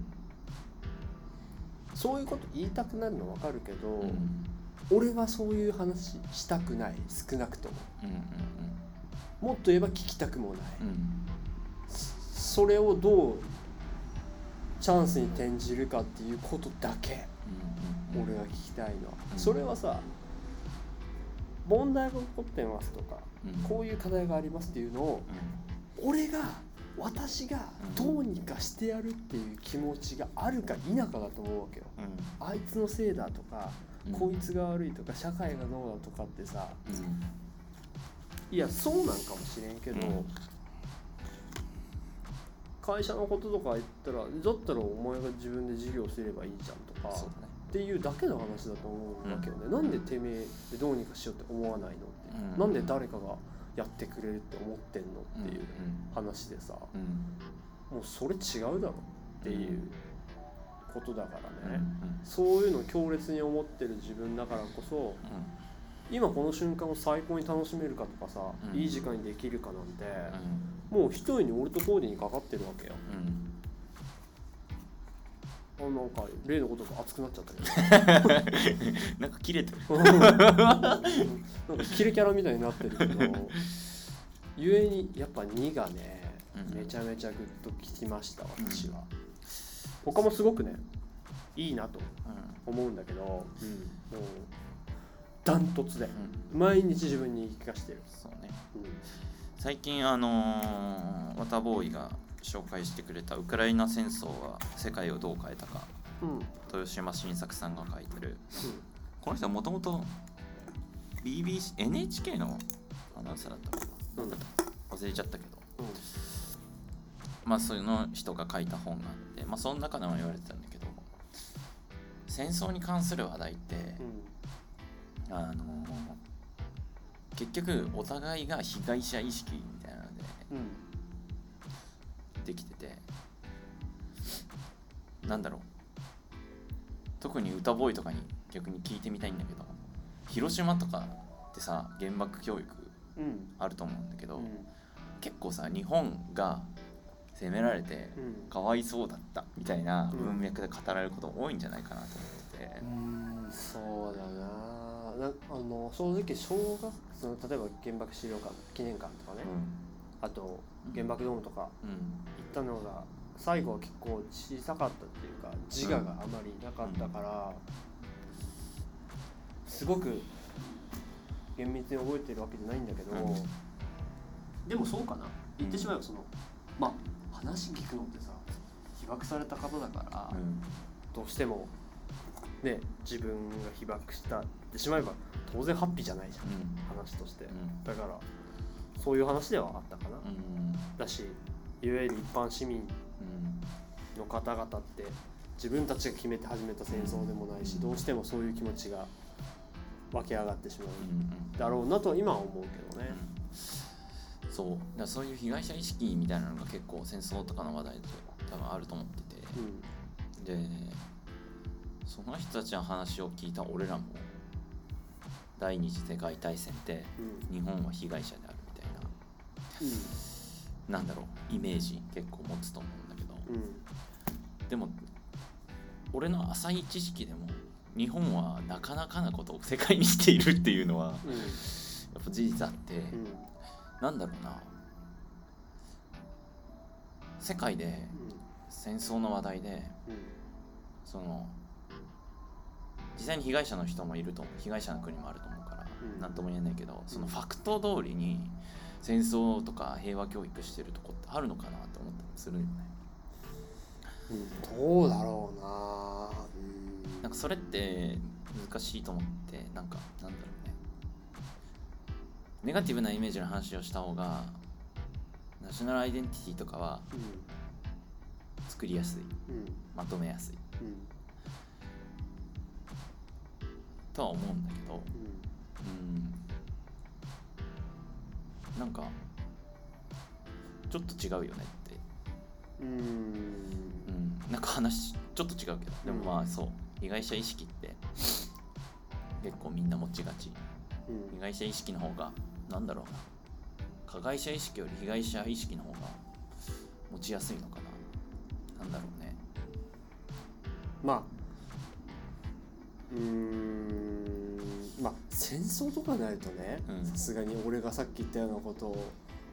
[SPEAKER 2] そういうこと言いたくなるの分かるけど、
[SPEAKER 1] うん。
[SPEAKER 2] 俺はそういう話したくない。少なくとも。
[SPEAKER 1] うんうん
[SPEAKER 2] もっと言えば聞きたくもない、
[SPEAKER 1] うん。うん
[SPEAKER 2] それをどうチャンスに転じるかっていうことだけ。
[SPEAKER 1] うん
[SPEAKER 2] 俺が聞きたいのは、
[SPEAKER 1] うん。
[SPEAKER 2] それはさ問題が起こってますとか、
[SPEAKER 1] うん
[SPEAKER 2] こういう課題がありますっていうのを俺が私がどうにかしてやるっていう気持ちがあるか否かだと思うわけよ。
[SPEAKER 1] うん。
[SPEAKER 2] あいつのせいだとか、
[SPEAKER 1] うん。
[SPEAKER 2] こいつが悪いとか社会がどうだとかってさ。
[SPEAKER 1] うん。
[SPEAKER 2] いやそうなんかもしれんけど、
[SPEAKER 1] うん。
[SPEAKER 2] 会社のこととか言ったらだったらお前が自分で事業すればいいじゃんとか
[SPEAKER 1] ね。
[SPEAKER 2] っていうだけの話だと思うわけよね、なんでてめえでどうにかしようって思わないのって、
[SPEAKER 1] うん。
[SPEAKER 2] なんで誰かがやってくれるって思ってんのっていう
[SPEAKER 1] うん。
[SPEAKER 2] 話でさ、
[SPEAKER 1] うん。
[SPEAKER 2] もうそれ違うだろっていうことだからね、
[SPEAKER 1] うん。
[SPEAKER 2] そういうのを強烈に思ってる自分だからこそ今この瞬間を最高に楽しめるかとかさ、
[SPEAKER 1] うん。
[SPEAKER 2] いい時間にできるかなんて、
[SPEAKER 1] うん。
[SPEAKER 2] もう一重に俺とコーディにかかってるわけよ。
[SPEAKER 1] うん
[SPEAKER 2] あなんか例のことが熱くなっちゃったけ
[SPEAKER 1] なんか切れてる。
[SPEAKER 2] どなんかキレキャラみたいになってるけどゆえにやっぱ2がね、
[SPEAKER 1] うん。
[SPEAKER 2] めちゃめちゃグッときました私は、他もすごくねいいなと思うんだけど、もうダントツで
[SPEAKER 1] うん。
[SPEAKER 2] 毎日自分に言い聞かしてる、
[SPEAKER 1] そうね。
[SPEAKER 2] うん。
[SPEAKER 1] 最近あのー、ワタボーイが紹介してくれた「ウクライナ戦争は世界をどう変えたか。
[SPEAKER 2] うん。うん」
[SPEAKER 1] 豊島新作さんが書いてる。この人はもともと BBC NHK のアナウンサーだったかな。
[SPEAKER 2] うん
[SPEAKER 1] 忘れちゃったけど。
[SPEAKER 2] うん。
[SPEAKER 1] まあその人が書いた本があってまあその中でも言われてたんだけど戦争に関する話題ってあのー結局お互いが被害者意識みたいなので
[SPEAKER 2] うんうん
[SPEAKER 1] できてて。なんだろう。特に歌ボーイとかに逆に聞いてみたいんだけど。広島とかってさ原爆教育
[SPEAKER 2] うん。
[SPEAKER 1] あると思うんだけど、
[SPEAKER 2] うん。
[SPEAKER 1] 結構さ日本が攻められて
[SPEAKER 2] うん。
[SPEAKER 1] かわいそうだったみたいな
[SPEAKER 2] うん。
[SPEAKER 1] 文脈で語られること多いんじゃないかなと思ってて、
[SPEAKER 2] うんそうだな。なあの正直小学その例えば原爆資料館記念館とかね、あと原爆ドームとか
[SPEAKER 1] うん。
[SPEAKER 2] 行ったのが最後は結構小さかったっていうか自我があまりなかったから、すごく厳密に覚えてるわけじゃないんだけど、
[SPEAKER 1] うん。
[SPEAKER 2] でもそうかな。言ってしまえばそのまあ話聞くのってさ被爆された方だから、
[SPEAKER 1] うん。
[SPEAKER 2] どうしてもね自分が被爆したってしまえば当然ハッピーじゃないじゃん
[SPEAKER 1] うん。
[SPEAKER 2] 話として、
[SPEAKER 1] ん。
[SPEAKER 2] だからそういう話ではあったかな、
[SPEAKER 1] うん
[SPEAKER 2] だしいわゆる一般市民
[SPEAKER 1] うん
[SPEAKER 2] の方々って自分たちが決めて始めた戦争でもないしどうしてもそういう気持ちが湧き上がってしまう
[SPEAKER 1] うん
[SPEAKER 2] だろうなとは今は思うけどね。
[SPEAKER 1] そう。だそういう被害者意識みたいなのが結構戦争とかの話題で多分あると思ってて、
[SPEAKER 2] うん。
[SPEAKER 1] でその人たちの話を聞いた俺らも第二次世界大戦って
[SPEAKER 2] うん。
[SPEAKER 1] 日本は被害者であるみたいななんだろうイメージ結構持つと思うんだけど。
[SPEAKER 2] うん。
[SPEAKER 1] でも俺の浅い知識でも日本はなかなかなことを 世界にしているっていうのはや
[SPEAKER 2] うん。
[SPEAKER 1] っぱ事実あって、
[SPEAKER 2] うん。
[SPEAKER 1] なんだろうな。世界で戦争の話題でその実際に被害者の人もいると被害者の国もあると思うから
[SPEAKER 2] うん。
[SPEAKER 1] 何とも言えないけどそのファクト通りに戦争とか平和教育してるとこってあるのかなと思ったりするよね。
[SPEAKER 2] うんどうだろうな。うん。
[SPEAKER 1] なんかそれって難しいと思ってなんかなんだろうね。ネガティブなイメージの話をした方がナショナルアイデンティティとかは
[SPEAKER 2] うん
[SPEAKER 1] 作りやすい。
[SPEAKER 2] うん
[SPEAKER 1] まとめやすい。
[SPEAKER 2] うん。
[SPEAKER 1] とは思うんだけど。
[SPEAKER 2] うん。
[SPEAKER 1] うんなんかちょっと違うよねって。うん。うん。なんか話ちょっと違うけど。でもまあそう。被害者意識って結構みんな持ちがち、うん、被害者意識の方がなんだろうな。加害者意識より被害者意識の方が持ちやすいのかな。なんだろうね。
[SPEAKER 2] まあ。うんまあ戦争とかになるとねさすがに俺がさっき言ったようなことを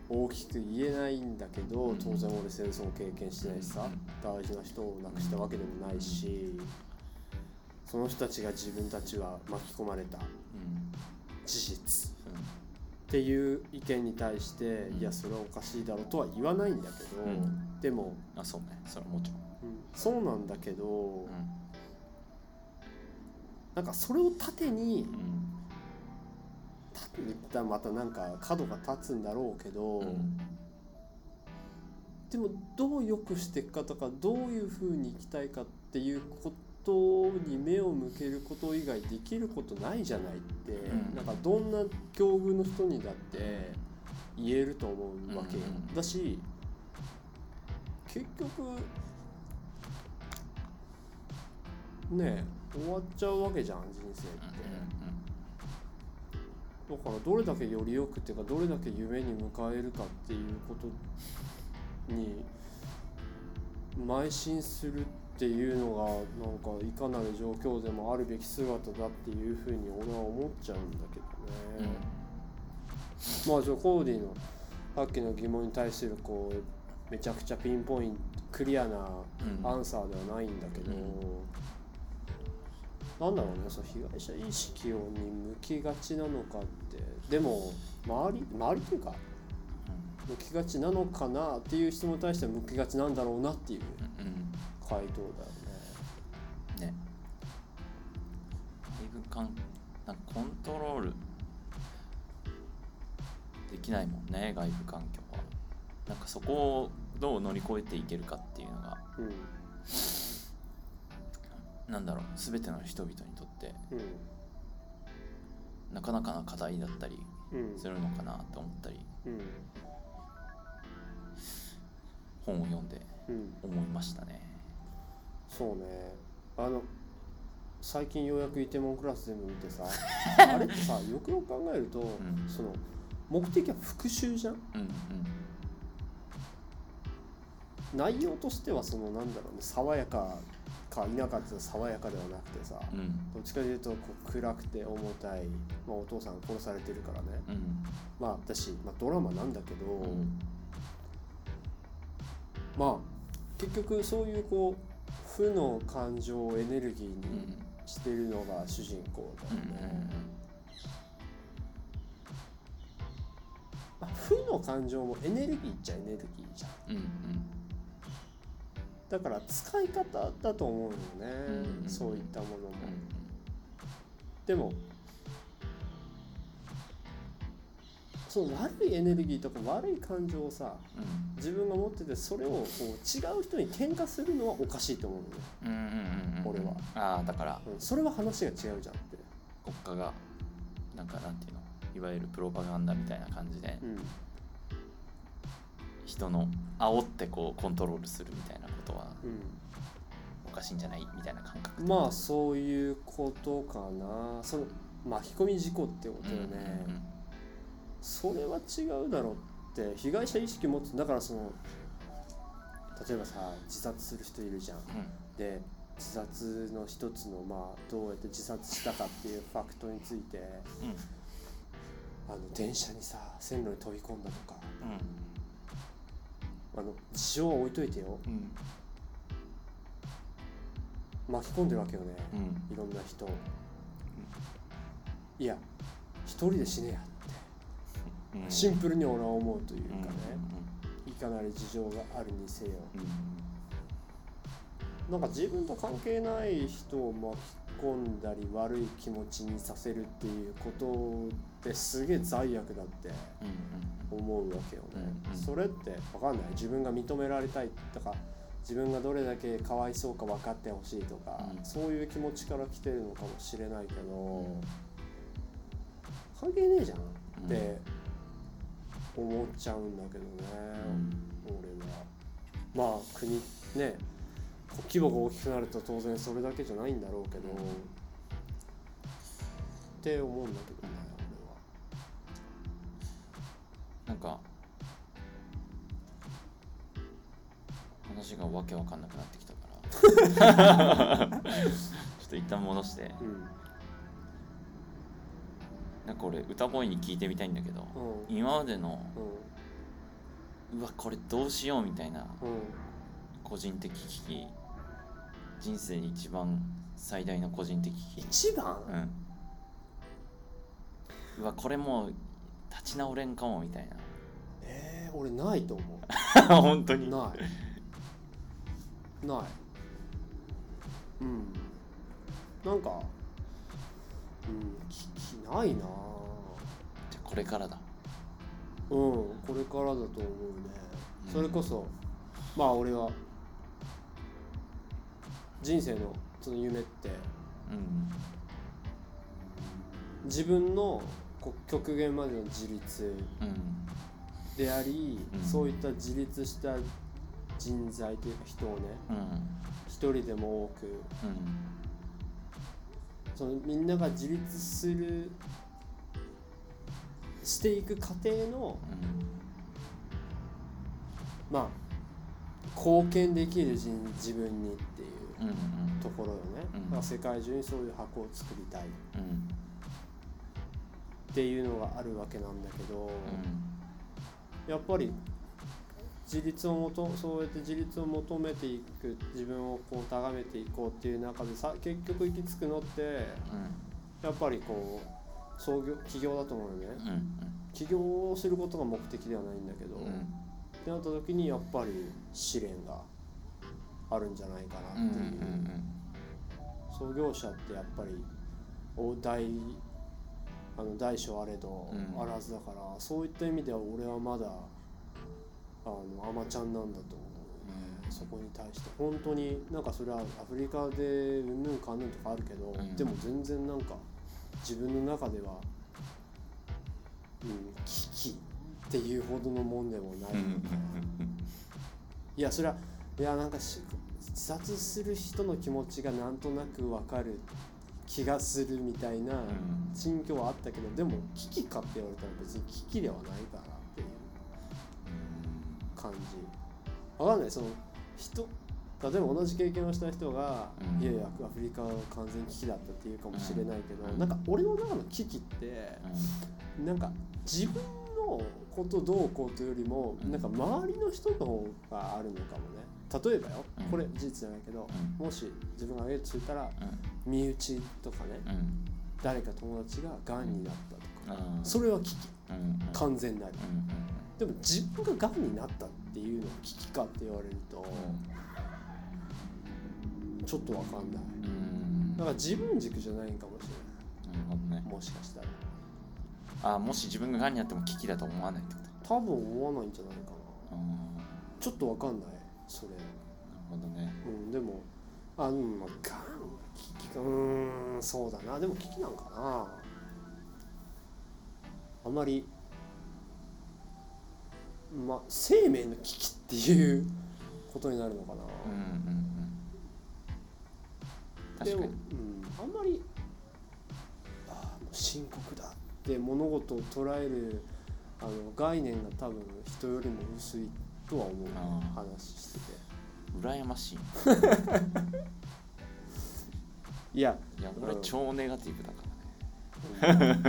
[SPEAKER 2] 大きく言えないんだけど、うん、当然俺戦争を経験してないしさ、うん、大事な人を亡くしたわけでもないし、その人たちが自分たちは巻き込まれた事実、っていう意見に対して、いやそれはおかしいだろうとは言わないんだけど、でも
[SPEAKER 1] あそうね。それはもちろん、
[SPEAKER 2] そうなんだけど、なんかそれを盾に、盾に言ったらまたなんか角が立つんだろうけど、でもどう良くしていくかとかどういうふうにいきたいかっていうことに目を向けること以外できることないじゃないって、うん、なんかどんな境遇の人にだって言えると思うわけよ。だし結局ね終わっちゃうわけじゃん人生って。だからどれだけよりよくっていうかどれだけ夢に迎えるかっていうことに邁進するっていうのがなんかいかなる状況でもあるべき姿だっていうふうに俺は思っちゃうんだけどね。うん、まあじゃあコーディのさっきの疑問に対するこうめちゃくちゃピンポイントクリアなアンサーではないんだけど。うんなんだろうねその被害者意識をに向きがちなのかってでも周り周りというか向きがちなのかなっていう質問に対しては向きがちなんだろうなっていう回答だよね。ね。
[SPEAKER 1] だいぶかんなんかコントロールできないもんね外部環境は。なんかそこをどう乗り越えていけるかっていうのが。うんなんだろう全ての人々にとって、うん、なかなかな課題だったりするのかなと思ったり、うん、本を読んで思いましたね。
[SPEAKER 2] そうね。あの最近ようやくイテモンクラス全部見てさ あれってさよくよく考えると、うん、その目的は復讐じゃん、うんうん。内容としてはそのなんだろうね爽やかか否かって爽やかではなくてさ、うん、どっちかというとこう暗くて重たい、まあ、お父さん殺されてるからね、うん、まあ私、まあ、ドラマなんだけど、うん、まあ結局そういうこう負の感情をエネルギーにしてるのが主人公だよね。まあ、負の感情もエネルギーっちゃエネルギーじゃん。うんうんだから使い方だと思うよね、うん、そういったものも、でもその悪いエネルギーとか悪い感情をさ、うん、自分が持っててそれをこう違う人に転嫁するのはおかしいと思うのね、うんうんうん、俺は。
[SPEAKER 1] ああだから、
[SPEAKER 2] うん、それは話が違うじゃんって。
[SPEAKER 1] 国家がなんかなんていうの？いわゆるプロパガンダみたいな感じで、うん。人の煽ってこうコントロールするみたいなことは、おかしいんじゃない？みたいな感覚
[SPEAKER 2] まあそういうことかな。その巻き込み事故ってことよね、うんうんうん、それは違うだろうって被害者意識持つだからその例えばさ自殺する人いるじゃん、うん、で自殺の一つのまあどうやって自殺したかっていうファクトについて、うん、あの電車にさ線路に飛び込んだとか、うんあの事情は置いといてよ、うん、巻き込んでるわけよね、うん、いろんな人、うん、いや一人で死ねやって、シンプルに俺は思うというかね、いかなり事情があるにせよ、なんか自分と関係ない人を巻き込んだり悪い気持ちにさせるっていうことですげえ罪悪だって思うわけよね、それって分かんない？自分が認められたいとか自分がどれだけかわいそうか分かってほしいとか、そういう気持ちから来てるのかもしれないけど、関係ねえじゃんって思っちゃうんだけどね、うん、俺は。まあ国ね規模が大きくなると当然それだけじゃないんだろうけど、って思うんだけどね
[SPEAKER 1] なんか話がわけわかんなくなってきたから。ちょっと一旦戻して、うん、なんか俺歌声に聞いてみたいんだけど、うん、今までの、うん、うわこれどうしようみたいな、個人的危機。人生に一番最大の個人的危
[SPEAKER 2] 機。一番？
[SPEAKER 1] うん。うわこれもう立ち直れんかもみたいな。
[SPEAKER 2] えー、俺ないと思う。
[SPEAKER 1] 本当に。
[SPEAKER 2] ない。ない。うん。なんかうん危機ないな。
[SPEAKER 1] じゃこれからだ。
[SPEAKER 2] うんこれからだと思うね、それこそまあ俺は人生のその夢って、うん、自分の極限までの自立であり、うん、そういった自立した人材というか人をね、うん、一人でも多く、うん、そのみんなが自立するしていく過程の、まあ貢献できる自分にっていうところよね、うん、世界中にそういう箱を作りたい、っていうのがあるわけなんだけど、やっぱり自立をもとそうやって自立を求めていく自分をこう高めていこうっていう中でさ結局行き着くのって、やっぱりこう創業起業だと思うよね、うん、起業をすることが目的ではないんだけど、うん、ってなった時にやっぱり試練があるんじゃないかなっていう,、創業者ってやっぱり大大あの大小あれどあらずだから、そういった意味では俺はまだあのアマちゃんなんだと思う、ね、そこに対して。本当になんかそれはアフリカでうんぬんかんぬんとかあるけど、でも全然なんか自分の中では、うん、危機っていうほどのもんでもない。いやそれはいやなんか自殺する人の気持ちがなんとなく分かる気がするみたいな心境はあったけど、でも危機かって言われたら別に危機ではないかなっていう感じ。分かんないその人例えば同じ経験をした人が、うん、いやいやアフリカは完全危機だったっていうかもしれないけど、うん、なんか俺の中の危機って、うん、なんか自分のことどうこうというよりも、なんか周りの人の方があるのかもね例えばよ、これ事実じゃないけど、もし自分があげるとしたら、身内とかね、誰か友達ががんになったとか、それは危機、完全なる、でも自分ががんになったっていうのは危機かって言われると、ちょっと分かんない、だから自分軸じゃないんかもしれない、ね、もしかした
[SPEAKER 1] ら。あもし自分ががんになっても危機だと思わないってこと？
[SPEAKER 2] 多分思わないんじゃないかな、ちょっと分かんないそれ。なる
[SPEAKER 1] ほどね。
[SPEAKER 2] うんでもあうんまあがん危機かうんそうだな。でも危機なんかな。あんまりまあ生命の危機っていうことになるのかな。うんうんうん。でも、うん、あんまりああ深刻だって物事を捉えるあの概念が多分人よりも薄いとは思う話してて。
[SPEAKER 1] 羨ましい
[SPEAKER 2] いや
[SPEAKER 1] いや俺超ネガティブだからね、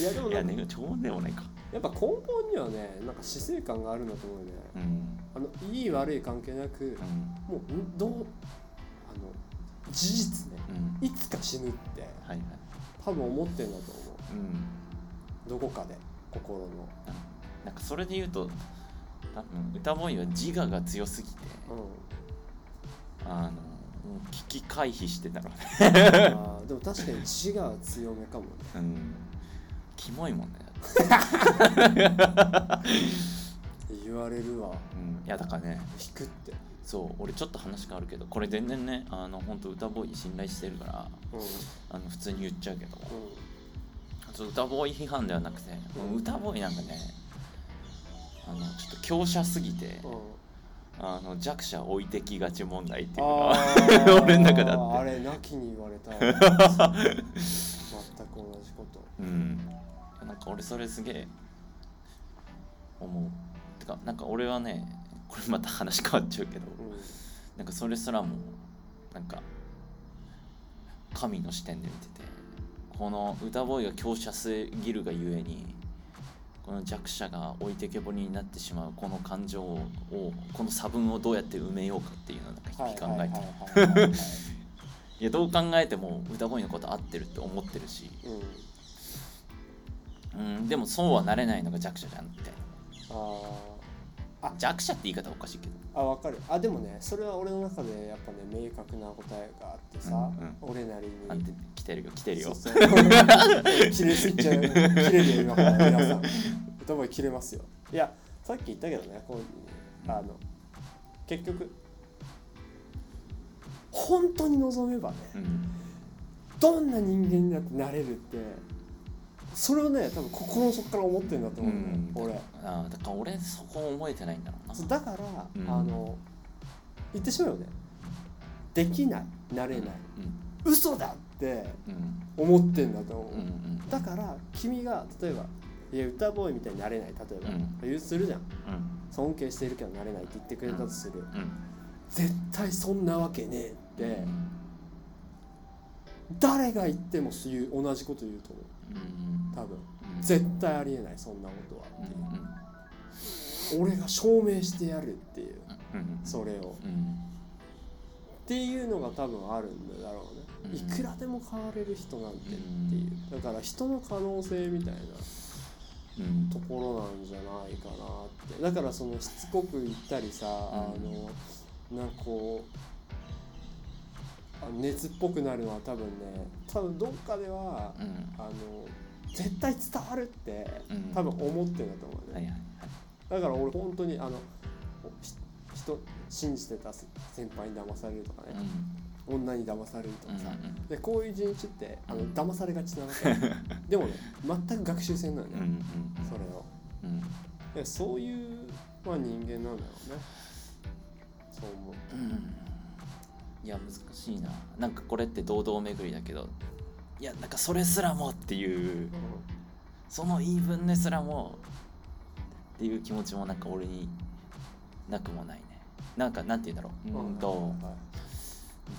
[SPEAKER 1] いやでもいや、ね、超でもないか
[SPEAKER 2] やっぱ根本にはねなんか死生観があるんだと思うよね、うん、あのいい悪い関係なく、うん、もうどうあの事実ね、うん、いつか死ぬって、はいはい、多分思ってんだと思う、うん、どこかで心の。
[SPEAKER 1] なんかそれで言うと多分歌ボーイは自我が強すぎて、うん、あの危機回避してたろう
[SPEAKER 2] ね。あでも確かに自我は強めかもね、うん、
[SPEAKER 1] キモいもんね。
[SPEAKER 2] 言われるわ、
[SPEAKER 1] うん、いやだからね。
[SPEAKER 2] 引くって。
[SPEAKER 1] そう俺ちょっと話変わるけどこれ全然ねあの本当歌ボーイ信頼してるから、うん、あの普通に言っちゃうけど、うん、歌ボーイ批判ではなくて、うん、歌ボーイなんかねあのちょっと強者すぎて、あの弱者置いてきがち問題っていうのが 俺の中であって。
[SPEAKER 2] あれなきに言われた 全く同じこと。
[SPEAKER 1] うん。なんか俺それすげえ思う。てかなんか俺はねこれまた話変わっちゃうけど、うん、なんかそれすらもなんか神の視点で見ててこの歌ボーイが強者すぎるがゆえに弱者が置いてけぼりになってしまうこの感情をこの差分をどうやって埋めようかっていうのをなんか日々考えてる。いやどう考えても歌声のこと合ってるって思ってるし、うん、うん、でもそうはなれないのが弱者じゃんみたいなあ弱者って言い方おかしいけど。
[SPEAKER 2] あ分かる。あでもねそれは俺の中でやっぱね明確な答えがあってさ、うんうん、俺なりに。
[SPEAKER 1] あんて来てるよ来てるよ。
[SPEAKER 2] そうそう。切れすぎちゃう切れるよ今から。皆さん。歌声切れますよ。いやさっき言ったけどねこうあの結局本当に望めばね、うん、どんな人間になってなれるってそれをね多分心の底から思ってるんだと思う。ね、うん、俺。
[SPEAKER 1] あだから俺そこ覚えてないんだろう
[SPEAKER 2] な。だから、うん、あの言ってしまうよね。できない。なれない、うん、嘘だって思ってんだと思う、うんうん、だから君が例えばいや歌ボーイみたいになれない。例えば、言うするじゃん、尊敬しているけどなれないって言ってくれたとする、絶対そんなわけねえって、誰が言っても同じこと言うと思う多分。絶対ありえないそんなことはっていう、俺が証明してやるっていう、それを、っていうのが多分あるんだろうね、いくらでも変われる人なんてっていう。だから人の可能性みたいな。ところなんじゃないかなって。だからそのしつこく言ったりさ、あのなんかこう熱っぽくなるのは多分ね多分どっかでは、うん、あの絶対伝わるって多分思ってるんだと思うね、だから俺本当にあの人信じてた先輩に騙されるとかね、うん、女に騙されるとかさ、うんうん、でこういう人種ってあの騙されがちなわけ。でもね全く学習戦なんだよ、うんうんうん、それを、うん、そういう、まあ、人間なんだろうね。そう思う、うん
[SPEAKER 1] いや難しいな。なんかこれって堂々巡りだけどいやなんかそれすらもっていう、その言い分ですらもっていう気持ちもなんか俺になくもないね。なんかなんて言うんだろう、うん。と、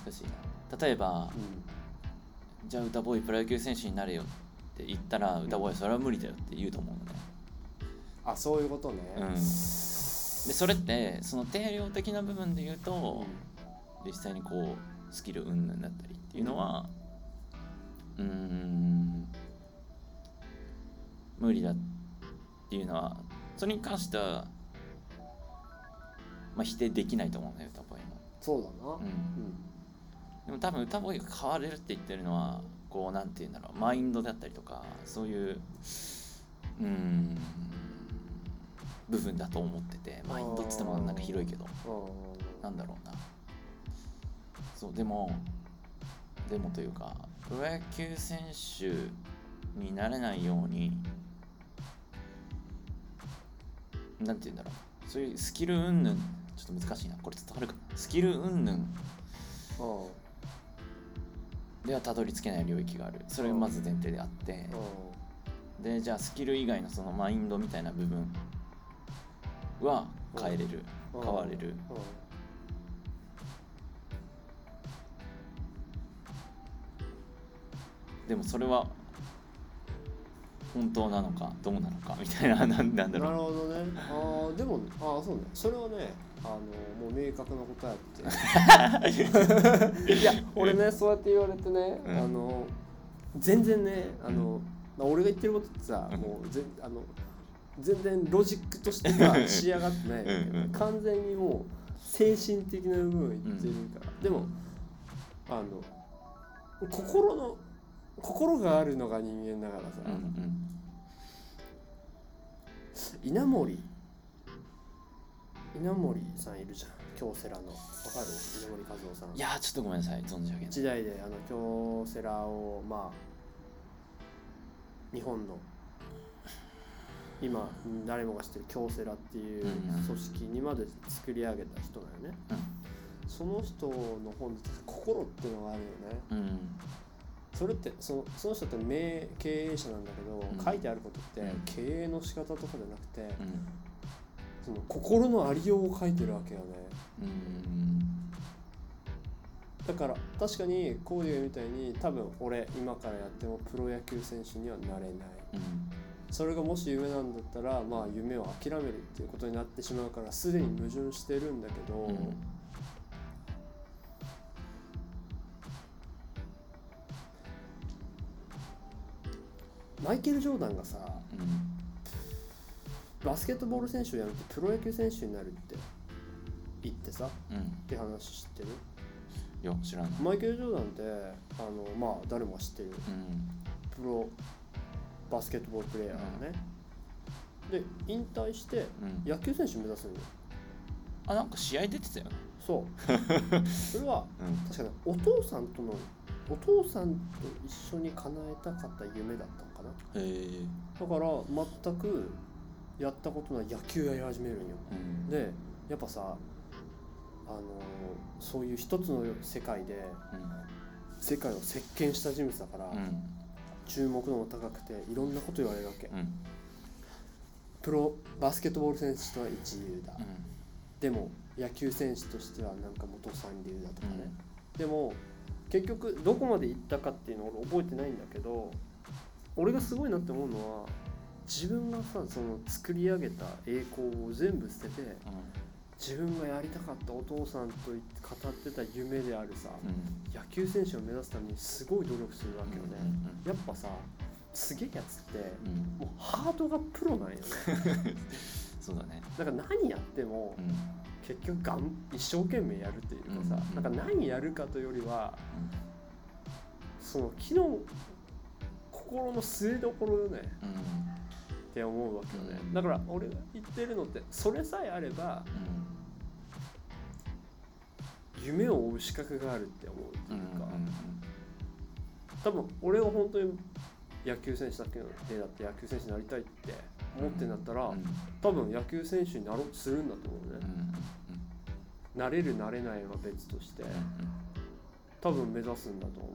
[SPEAKER 1] 難しいな。例えば、うん、じゃあ歌ボーイプロ野球選手になれよって言ったら、歌ボーイそれは無理だよって言うと思うのね。
[SPEAKER 2] あそういうことね、うん、で
[SPEAKER 1] それってその定量的な部分で言うと、実際にこうスキル云々だったりっていうのはうん無理だっていうのはそれに関しては、まあ、否定できないと思うんだよ歌ボーイも。
[SPEAKER 2] そうだな、うん、うん、
[SPEAKER 1] でも多分歌ボーイが変われるって言ってるのはこうなんて言うんだろうマインドだったりとかそういううん部分だと思っててマインドっつってもなんか広いけどなんだろうなそうでもでもというかプロ野球選手になれないようになんて言うんだろう。そういうスキル云々ちょっと難しいな。これ伝わるかスキル云々ではたどり着けない領域がある。それがまず前提であって。でじゃあスキル以外のそのマインドみたいな部分は変えれる。変われるでもそれは本当なのかどうなのかみたいな なんだろう。
[SPEAKER 2] なるほどね。ああでもああそうね。それはねあのもう明確な答えって。いや俺ねそうやって言われてね、うん、あの全然ねあの、うん、俺が言ってることってさ、うん、もうぜあの全然ロジックとしては仕上がってない。うん、完全にもう精神的な部分を言ってるから、でもあの心の心があるのが人間だからさ、稲森。稲森さんいるじゃん。京セラの。わかる？稲森和夫さん。
[SPEAKER 1] いやちょっとごめんなさい。存じ上げない。
[SPEAKER 2] 時代であの京セラをまあ日本の。今誰もが知ってる京セラっていう組織にまで作り上げた人だよね、うん、その人の本に心っていうのがあるよね、うん、それってそのその人って名経営者なんだけど、うん、書いてあることって経営の仕方とかじゃなくて、その心のありようを書いてるわけよね、だから確かにコーディがみたいに多分俺今からやってもプロ野球選手にはなれない、それがもし夢なんだったらまあ夢を諦めるっていうことになってしまうからすでに矛盾してるんだけど、うん、マイケル・ジョーダンがさ、うん、バスケットボール選手をやめてプロ野球選手になるって言ってさ、うん、って話知ってる？
[SPEAKER 1] いや知らない
[SPEAKER 2] マイケル・ジョーダンってあのまあ誰もが知ってる、プロバスケットボールプレーヤーのね、で引退して野球選手目指すんよ、
[SPEAKER 1] あなんか試合出てたよね。
[SPEAKER 2] そう。それは、確かにお父さんとのお父さんと一緒に叶えたかった夢だったへえだから全くやったことない野球やり始めるんよ、うん、でやっぱさあのそういう一つの世界で、うん、世界を席巻した人物だから、うん。注目度も高くていろんなこと言われるわけ、うん、プロバスケットボール選手とは一流だ、うん、でも野球選手としてはなんか元三流だとかね、うん、でも結局どこまで行ったかっていうのを俺覚えてないんだけど俺がすごいなって思うのは自分がさその作り上げた栄光を全部捨てて、自分がやりたかったお父さんと語ってた夢であるさ、うん、野球選手を目指すためにすごい努力するわけよね、うん、やっぱさすげえやつって、もうハートがプロなんよね。
[SPEAKER 1] そうだね。
[SPEAKER 2] だから何やっても、結局がん一生懸命やるっていうかさ、うん、なんか何やるかというよりは、その昨日心の据えどころよね、って思うわけよね、だから俺が言ってるのってそれさえあれば、夢を追う資格があるって思うっていうか、多分俺は本当に野球選手だけの手だって野球選手になりたいって思ってんだったら、多分野球選手になろうとするんだと思うね、なれるなれないは別として。多分目指すんだと思う、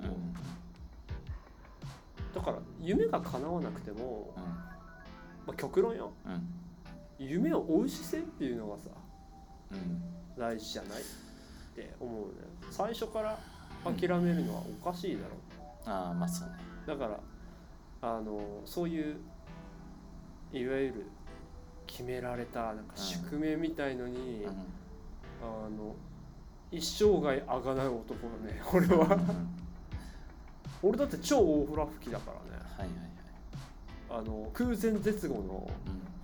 [SPEAKER 2] だから夢が叶わなくても、まあ、極論よ、夢を追う姿勢っていうのがさ、大事じゃないって思うね。最初から諦めるのはおかしいだろ
[SPEAKER 1] う、ああまあそうね。
[SPEAKER 2] だからあのそういういわゆる決められたなんか宿命みたいのに、うん、あの一生涯あがない男だね俺は、うん、俺だって超大フラ吹きだからね。はいはいはい。あの空前絶後の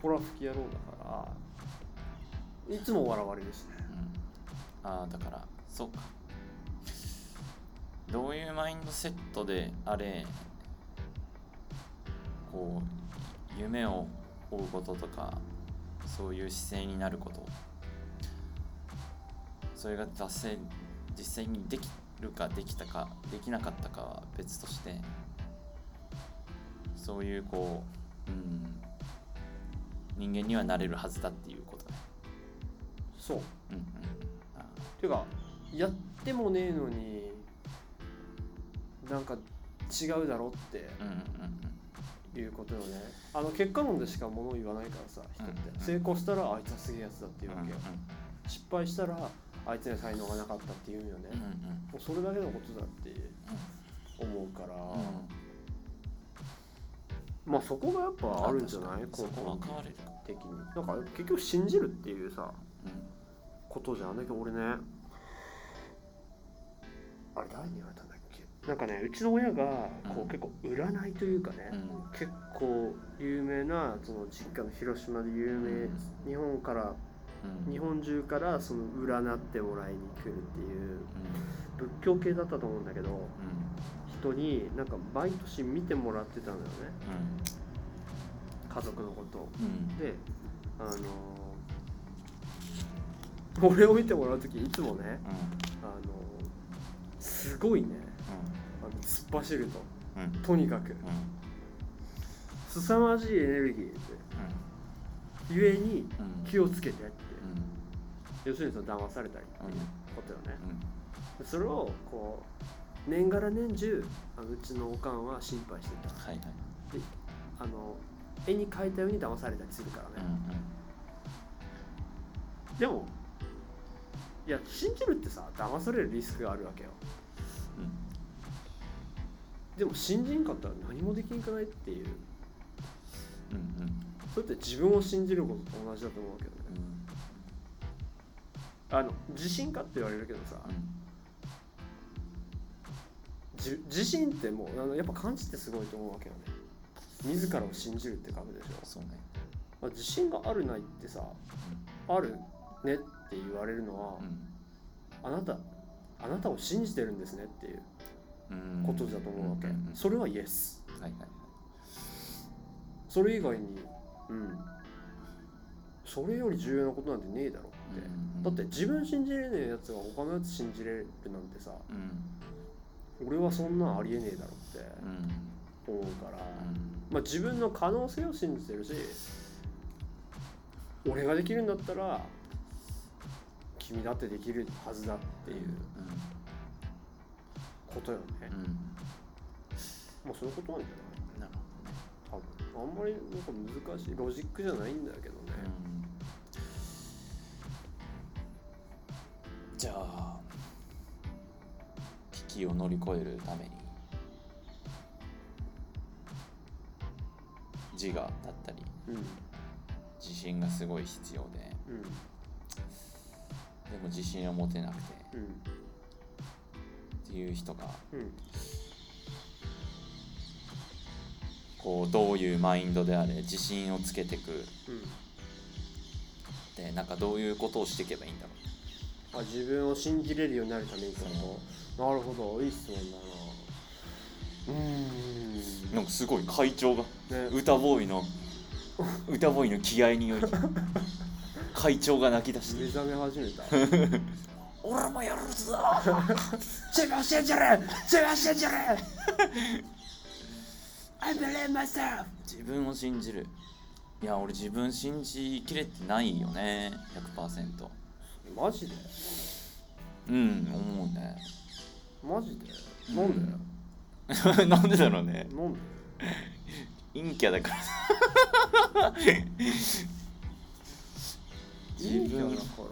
[SPEAKER 2] ホラ吹き野郎だから、いつも笑われるしね。
[SPEAKER 1] ああだからそうか。どういうマインドセットであれこう夢を追うこととかそういう姿勢になること。それが達成実際にできるかできたかできなかったかは別としてそういうこう、うん、人間にはなれるはずだっていうことね。
[SPEAKER 2] そう、うんうん、ていうかやってもねえのになんか違うだろっていうことよね。あの結果論でしか物を言わないからさ人って。成功したらあいつはすげえやつだっていうわけよ。失敗したらあいつには才能がなかったっていうよね。もうそれだけのことだって思うから。まあそこがやっぱあるんじゃない？
[SPEAKER 1] ここ
[SPEAKER 2] 的に。なんか結局信じるっていうさことじゃん。だけど俺ねあれ誰に言われたんだっけ？なんかねうちの親がこう結構占いというかね、うん、結構有名なその実家の広島で有名、うん、日本から、うん、日本中からその占ってもらいに来るっていう仏教系だったと思うんだけど、人になんか毎年見てもらってたんだよね、家族のこと、であのー、俺を見てもらう時いつもね、あのすごいね、あの突っ走ると、とにかく、凄まじいエネルギーで、ゆえに気をつけてって、要するにその騙されたりっていうことよね、それをこう年がら年中あのうちのおかんは心配してた、はいはい、であの絵に描いたように騙されたりするからね、うんうん、でもいや信じるってさ騙されるリスクがあるわけよ、うん、でも信じんかったら何もできんくないっていう、うんうん、それって自分を信じることと同じだと思うけどあの自信かって言われるけどさ、うん、自信ってもうあのやっぱ感じってすごいと思うわけよね。自らを信じるって書くでしょ。そうね、まあ、自信があるないってさ、うん、あるねって言われるのは、うん、あなたあなたを信じてるんですねっていうことだと思うわけ、うんそれはイエス、はいはい、それ以外にうん。それより重要なことなんてねえだろって、うん。うん、だって自分信じれねえやつが他のやつ信じれるなんてさ、うん、俺はそんなんありえねえだろって思うから、まあ、自分の可能性を信じてるし俺ができるんだったら君だってできるはずだっていうことよね、うん、まあそういうことなんじゃない？なるほどね。多分。あんまりなんか難しいロジックじゃないんだけどね、
[SPEAKER 1] うん、じゃあ危機を乗り越えるために自我だったり、うん、自信がすごい必要で、うん、でも自信を持てなくて、うん、っていう人が、こうどういうマインドであれ自信をつけてく、でなんかどういうことをしていけばいいんだ
[SPEAKER 2] ろう。あ自分を信じれるようになるためにってことなるほど。いい質問だな。
[SPEAKER 1] うん。なんかすごい会長が、ね、歌ボーイの歌ボーイの気合により 会長が泣き出して。
[SPEAKER 2] 目覚め始めた。
[SPEAKER 1] 俺もやるぞ自分信じる！自分信じる！I believe myself 自分を信じる。いや俺自分信じきれてないよね。100%
[SPEAKER 2] マジで？
[SPEAKER 1] うん思うね。
[SPEAKER 2] マジで？なんで、うん。
[SPEAKER 1] なんでだろうね。
[SPEAKER 2] なんで？
[SPEAKER 1] 陰キャだから。自分だから。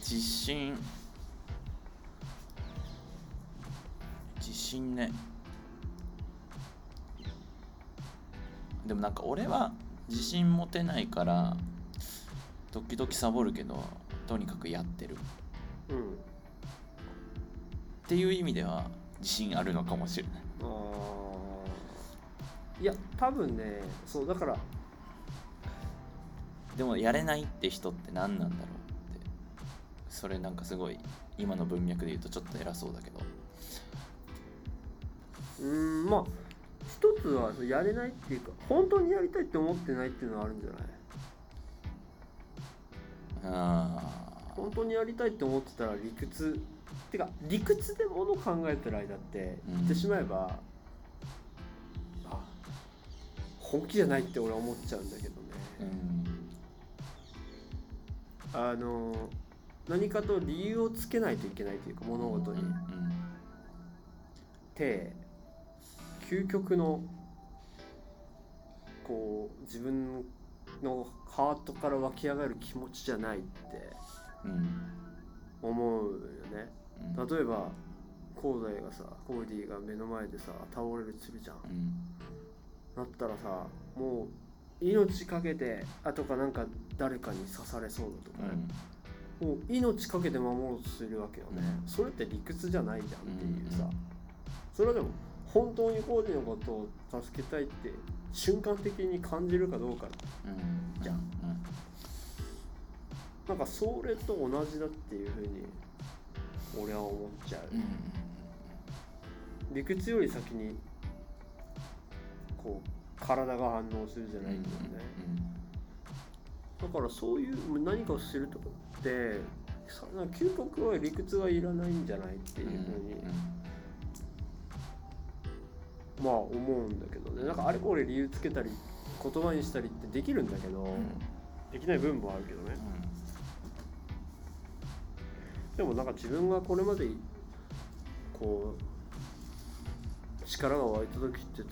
[SPEAKER 1] 自信。自信ね。でもなんか俺は自信持てないから時々サボるけどとにかくやってる、うん、っていう意味では自信あるのかもしれない。あ
[SPEAKER 2] いや多分ねそうだから。
[SPEAKER 1] でもやれないって人って何なんだろうって。それなんかすごい今の文脈で言うとちょっと偉そうだけど。
[SPEAKER 2] うんまあ一つはやれないっていうか本当にやりたいって思ってないっていうのはあるんじゃない？本当にやりたいって思ってたら理屈。てか理屈でもの考えてる間って言ってしまえば、うん、あ本気じゃないって俺は思っちゃうんだけどね、うん、あの何かと理由をつけないといけないというか物事に、うん、て究極のこう自分のハートから湧き上がる気持ちじゃないって思うよね。例えば広大がさコーディが目の前でさ倒れるするじゃん、うん、なったらさもう命かけてあとかなんか誰かに刺されそうだとか。ね、うん、もう命かけて守ろうとするわけよね、うん、それって理屈じゃないじゃんっていうさ、それはでも本当にコーディのことを助けたいって瞬間的に感じるかどうか。じゃん、なんかそれと同じだっていうふうに俺は思っちゃう、うん、理屈より先にこう体が反応するじゃないんだよね、だからそういう何かをするとかって究極は理屈はいらないんじゃないっていうふうにまあ思うんだけどね。なんかあれこれ理由つけたり言葉にしたりってできるんだけど、うん、できない部分もあるけどね、うん、でもなんか自分がこれまでこう力が湧いた時って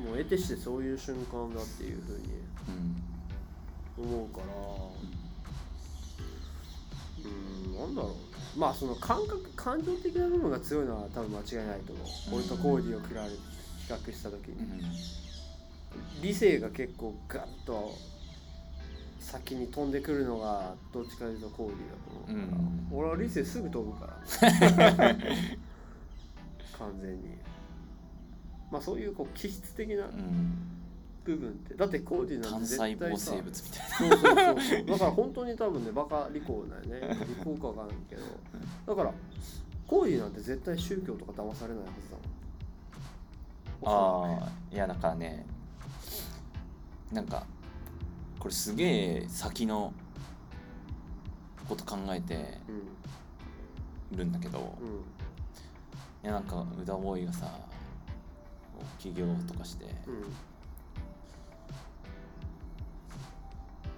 [SPEAKER 2] もう得てしてそういう瞬間だっていうふうに思うから。うんなんだろう。まあその感覚感情的な部分が強いのは多分間違いないと思う、うん、俺とコーディを比べ比較した時に、うん、理性が結構ガッと先に飛んでくるのがどっちかというとコーディだと思うから、うん、俺は理性すぐ飛ぶから。完全に。まあそういうこう気質的な部分って。だってコーディなんて絶対
[SPEAKER 1] 単細胞生物みた
[SPEAKER 2] いな。そうそうそうそう。だから本当に多分ねバカ利口だよね。利口かわからんけど。だからコーディなんて絶対宗教とか騙されないはず
[SPEAKER 1] だもんああいやだからねなんかこれすげえ先のこと考えてるんだけど、うん、いやなんか宇田ボーイがさ起業とかして、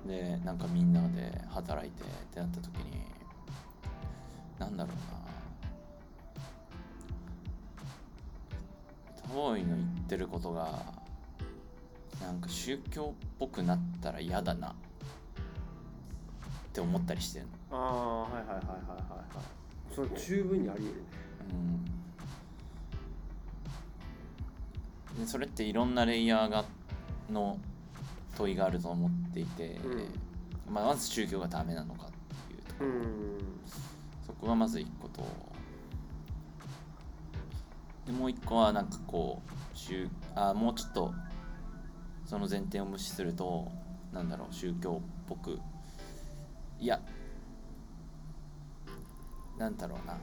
[SPEAKER 1] うん、でなんかみんなで働いてってなった時になんだろうなボーイの言ってることがなんか宗教っぽくなったら嫌だな。って思ったりしてる
[SPEAKER 2] の。ああはいはいはいはいはいはい。それ十分にあり得るね。うん。
[SPEAKER 1] でそれっていろんなレイヤーがの問いがあると思っていて、うん、まあ、まず宗教がダメなのかっていうところ、うん、そこがまず一個とでもう一個はなんかこう宗あもうちょっとその前提を無視するとなんだろう宗教っぽく。いやなんだろうな。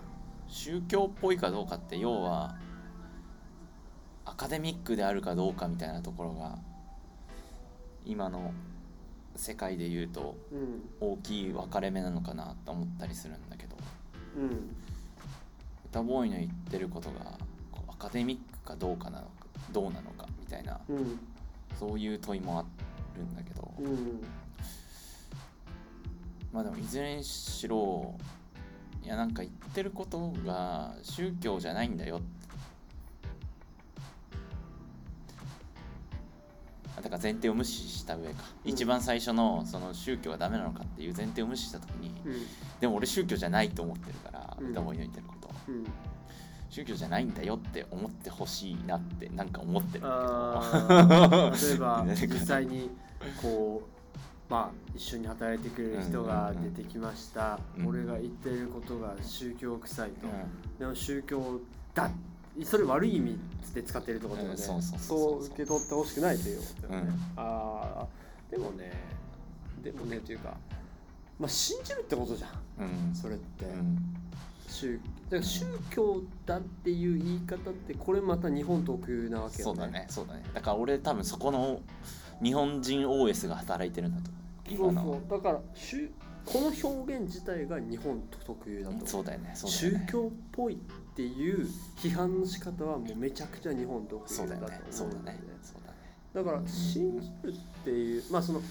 [SPEAKER 1] 宗教っぽいかどうかって要はアカデミックであるかどうかみたいなところが今の世界で言うと大きい分かれ目なのかなと思ったりするんだけど、うん、歌ボーイの言ってることがアカデミックかどうかなのかどうなのかみたいな、うん、そういう問いもあるんだけど、うん、まあでもいずれにしろいやなんか言ってることが宗教じゃないんだよ。ってだから前提を無視した上か、うん、一番最初のその宗教がダメなのかっていう前提を無視した時に、うん、でも俺宗教じゃないと思ってるから歌声の言ってること、うん、宗教じゃないんだよって思ってほしいなってなんか思ってるん
[SPEAKER 2] だけど。例えば 実際にこうまあ一緒に働いてくれる人が出てきました、俺が言ってることが宗教臭いと、でも宗教だそれ悪い意味で使ってるってことで、うん、そう受け取ってほしくないということね、うん、ああでもねでもねというかまあ信じるってことじゃん、うん、それって、宗だから宗教だっていう言い方ってこれまた日本特有なわけ
[SPEAKER 1] よね。そうだね。そうだね。だから俺多分そこの日本人 OS が働いてるんだと
[SPEAKER 2] そうそう。だからこの表現自体が日本特有だと
[SPEAKER 1] そうだよね、ね、
[SPEAKER 2] 宗教っぽいっていう批判の仕方はもうめちゃくちゃ日本特有だと思うん
[SPEAKER 1] そうだね。
[SPEAKER 2] だから信じるっていうまあその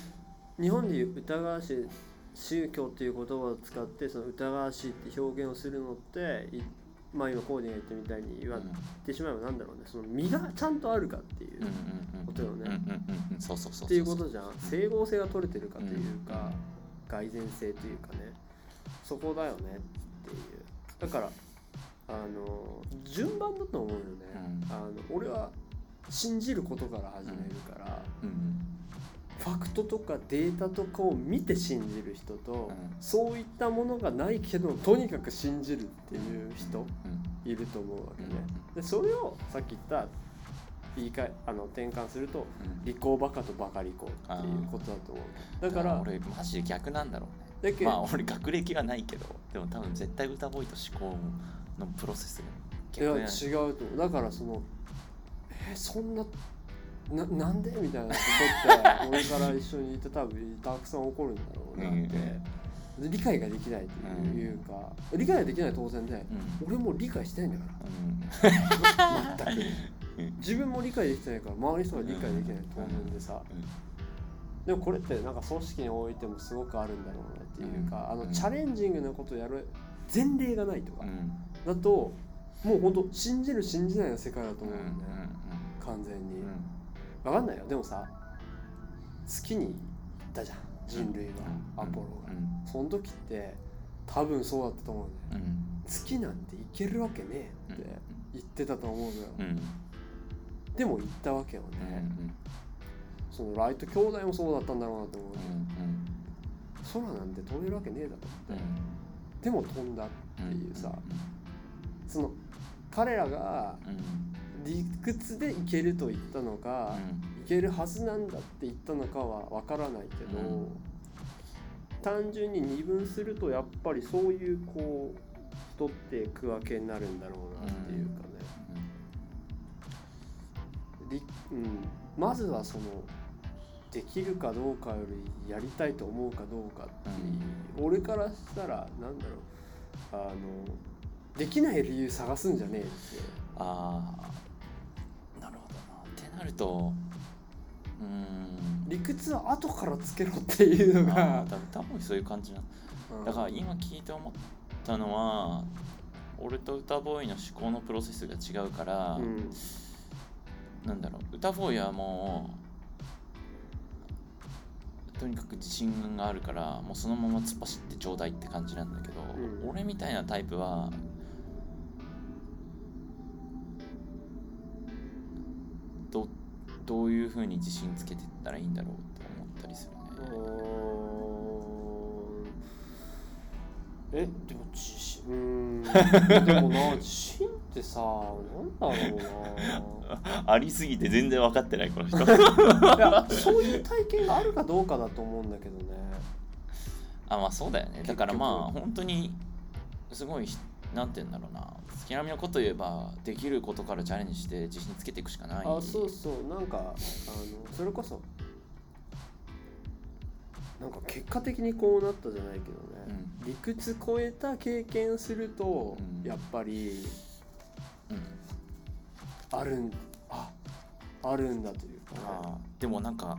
[SPEAKER 2] 日本でいう疑わしい宗教っていう言葉を使ってその疑わしいって表現をするのってまあ今コーディが言ったみたいに言わってしまえばなんだろうね。その身がちゃんとあるかっていうことよね。っていうことじゃん。整合性が取れてるかというか蓋然性というかね。そこだよねっていう。だからあの順番だと思うよね、うん、あの俺は信じることから始めるから、うん、ファクトとかデータとかを見て信じる人と、うん、そういったものがないけどとにかく信じるっていう人いると思うわけね。でそれをさっき言った言い換えあの転換すると、利口バカとバカ利口っていうことだと思うだから
[SPEAKER 1] 俺マジで逆なんだろうね。まあ俺学歴がないけどでも多分絶対歌ボーイと思考のプロセス
[SPEAKER 2] がいや違うとだからそのえそんなななんで？みたいな。ことって俺から一緒にいて多分たくさん起こるんだろうなって、うん、理解ができないというか、うん、理解ができない当然で、うん、俺も理解してないんだから、全く。自分も理解できてないから周りの人が理解できない当然でさ、でもこれってなんか組織においてもすごくあるんだろうなっていうか、あのチャレンジングなことをやる前例がないとか、だともう本当信じる信じないの世界だと思うんだよ、完全に、分かんないよ。でもさ月に行ったじゃん。人類は、アポロが、その時って多分そうだったと思うね、月なんて行けるわけねえって言ってたと思うのよ、でも行ったわけよね、そのライト兄弟もそうだったんだろうなと思う、空なんて飛べるわけねえだと思って、でも飛んだっていうさ、その彼らが理屈で行けると言ったのか、行けるはずなんだって言ったのかは分からないけど、単純に二分するとやっぱりそういうこう太っていくわけになるんだろうなっていうかね、うん、まずはそのできるかどうかよりやりたいと思うかどうかっていう、俺からしたらなんだろう。あのできない理由探すんじゃねえって。
[SPEAKER 1] あなるとうん。
[SPEAKER 2] 理屈は後からつけろっていうのが。
[SPEAKER 1] 多分そういう感じな。だから今聞いて思ったのは俺と歌ボーイの思考のプロセスが違うから、うん、なんだろう。歌ボーイはもうとにかく自信があるからもうそのまま突っ走ってちょうだいって感じなんだけど、うん、俺みたいなタイプはどういうふうに自信つけてったらいいんだろうって思ったりするね。
[SPEAKER 2] えでも自信？う んでもな自信ってさなんだろう
[SPEAKER 1] な。ありすぎて全然分かってないこの人。い
[SPEAKER 2] やそういう体験があるかどうかだと思うんだけどね。
[SPEAKER 1] あまあそうだよね。だからまあ本当にすごいなんて言うんだろうな月並みのこと言えばできることからチャレンジして自信つけていくしかない。
[SPEAKER 2] あそうそう。なんかあのそれこそなんか結果的にこうなったじゃないけどね、うん、理屈超えた経験すると、やっぱり、うん、あるんああるんだというか、
[SPEAKER 1] ね、でもなんか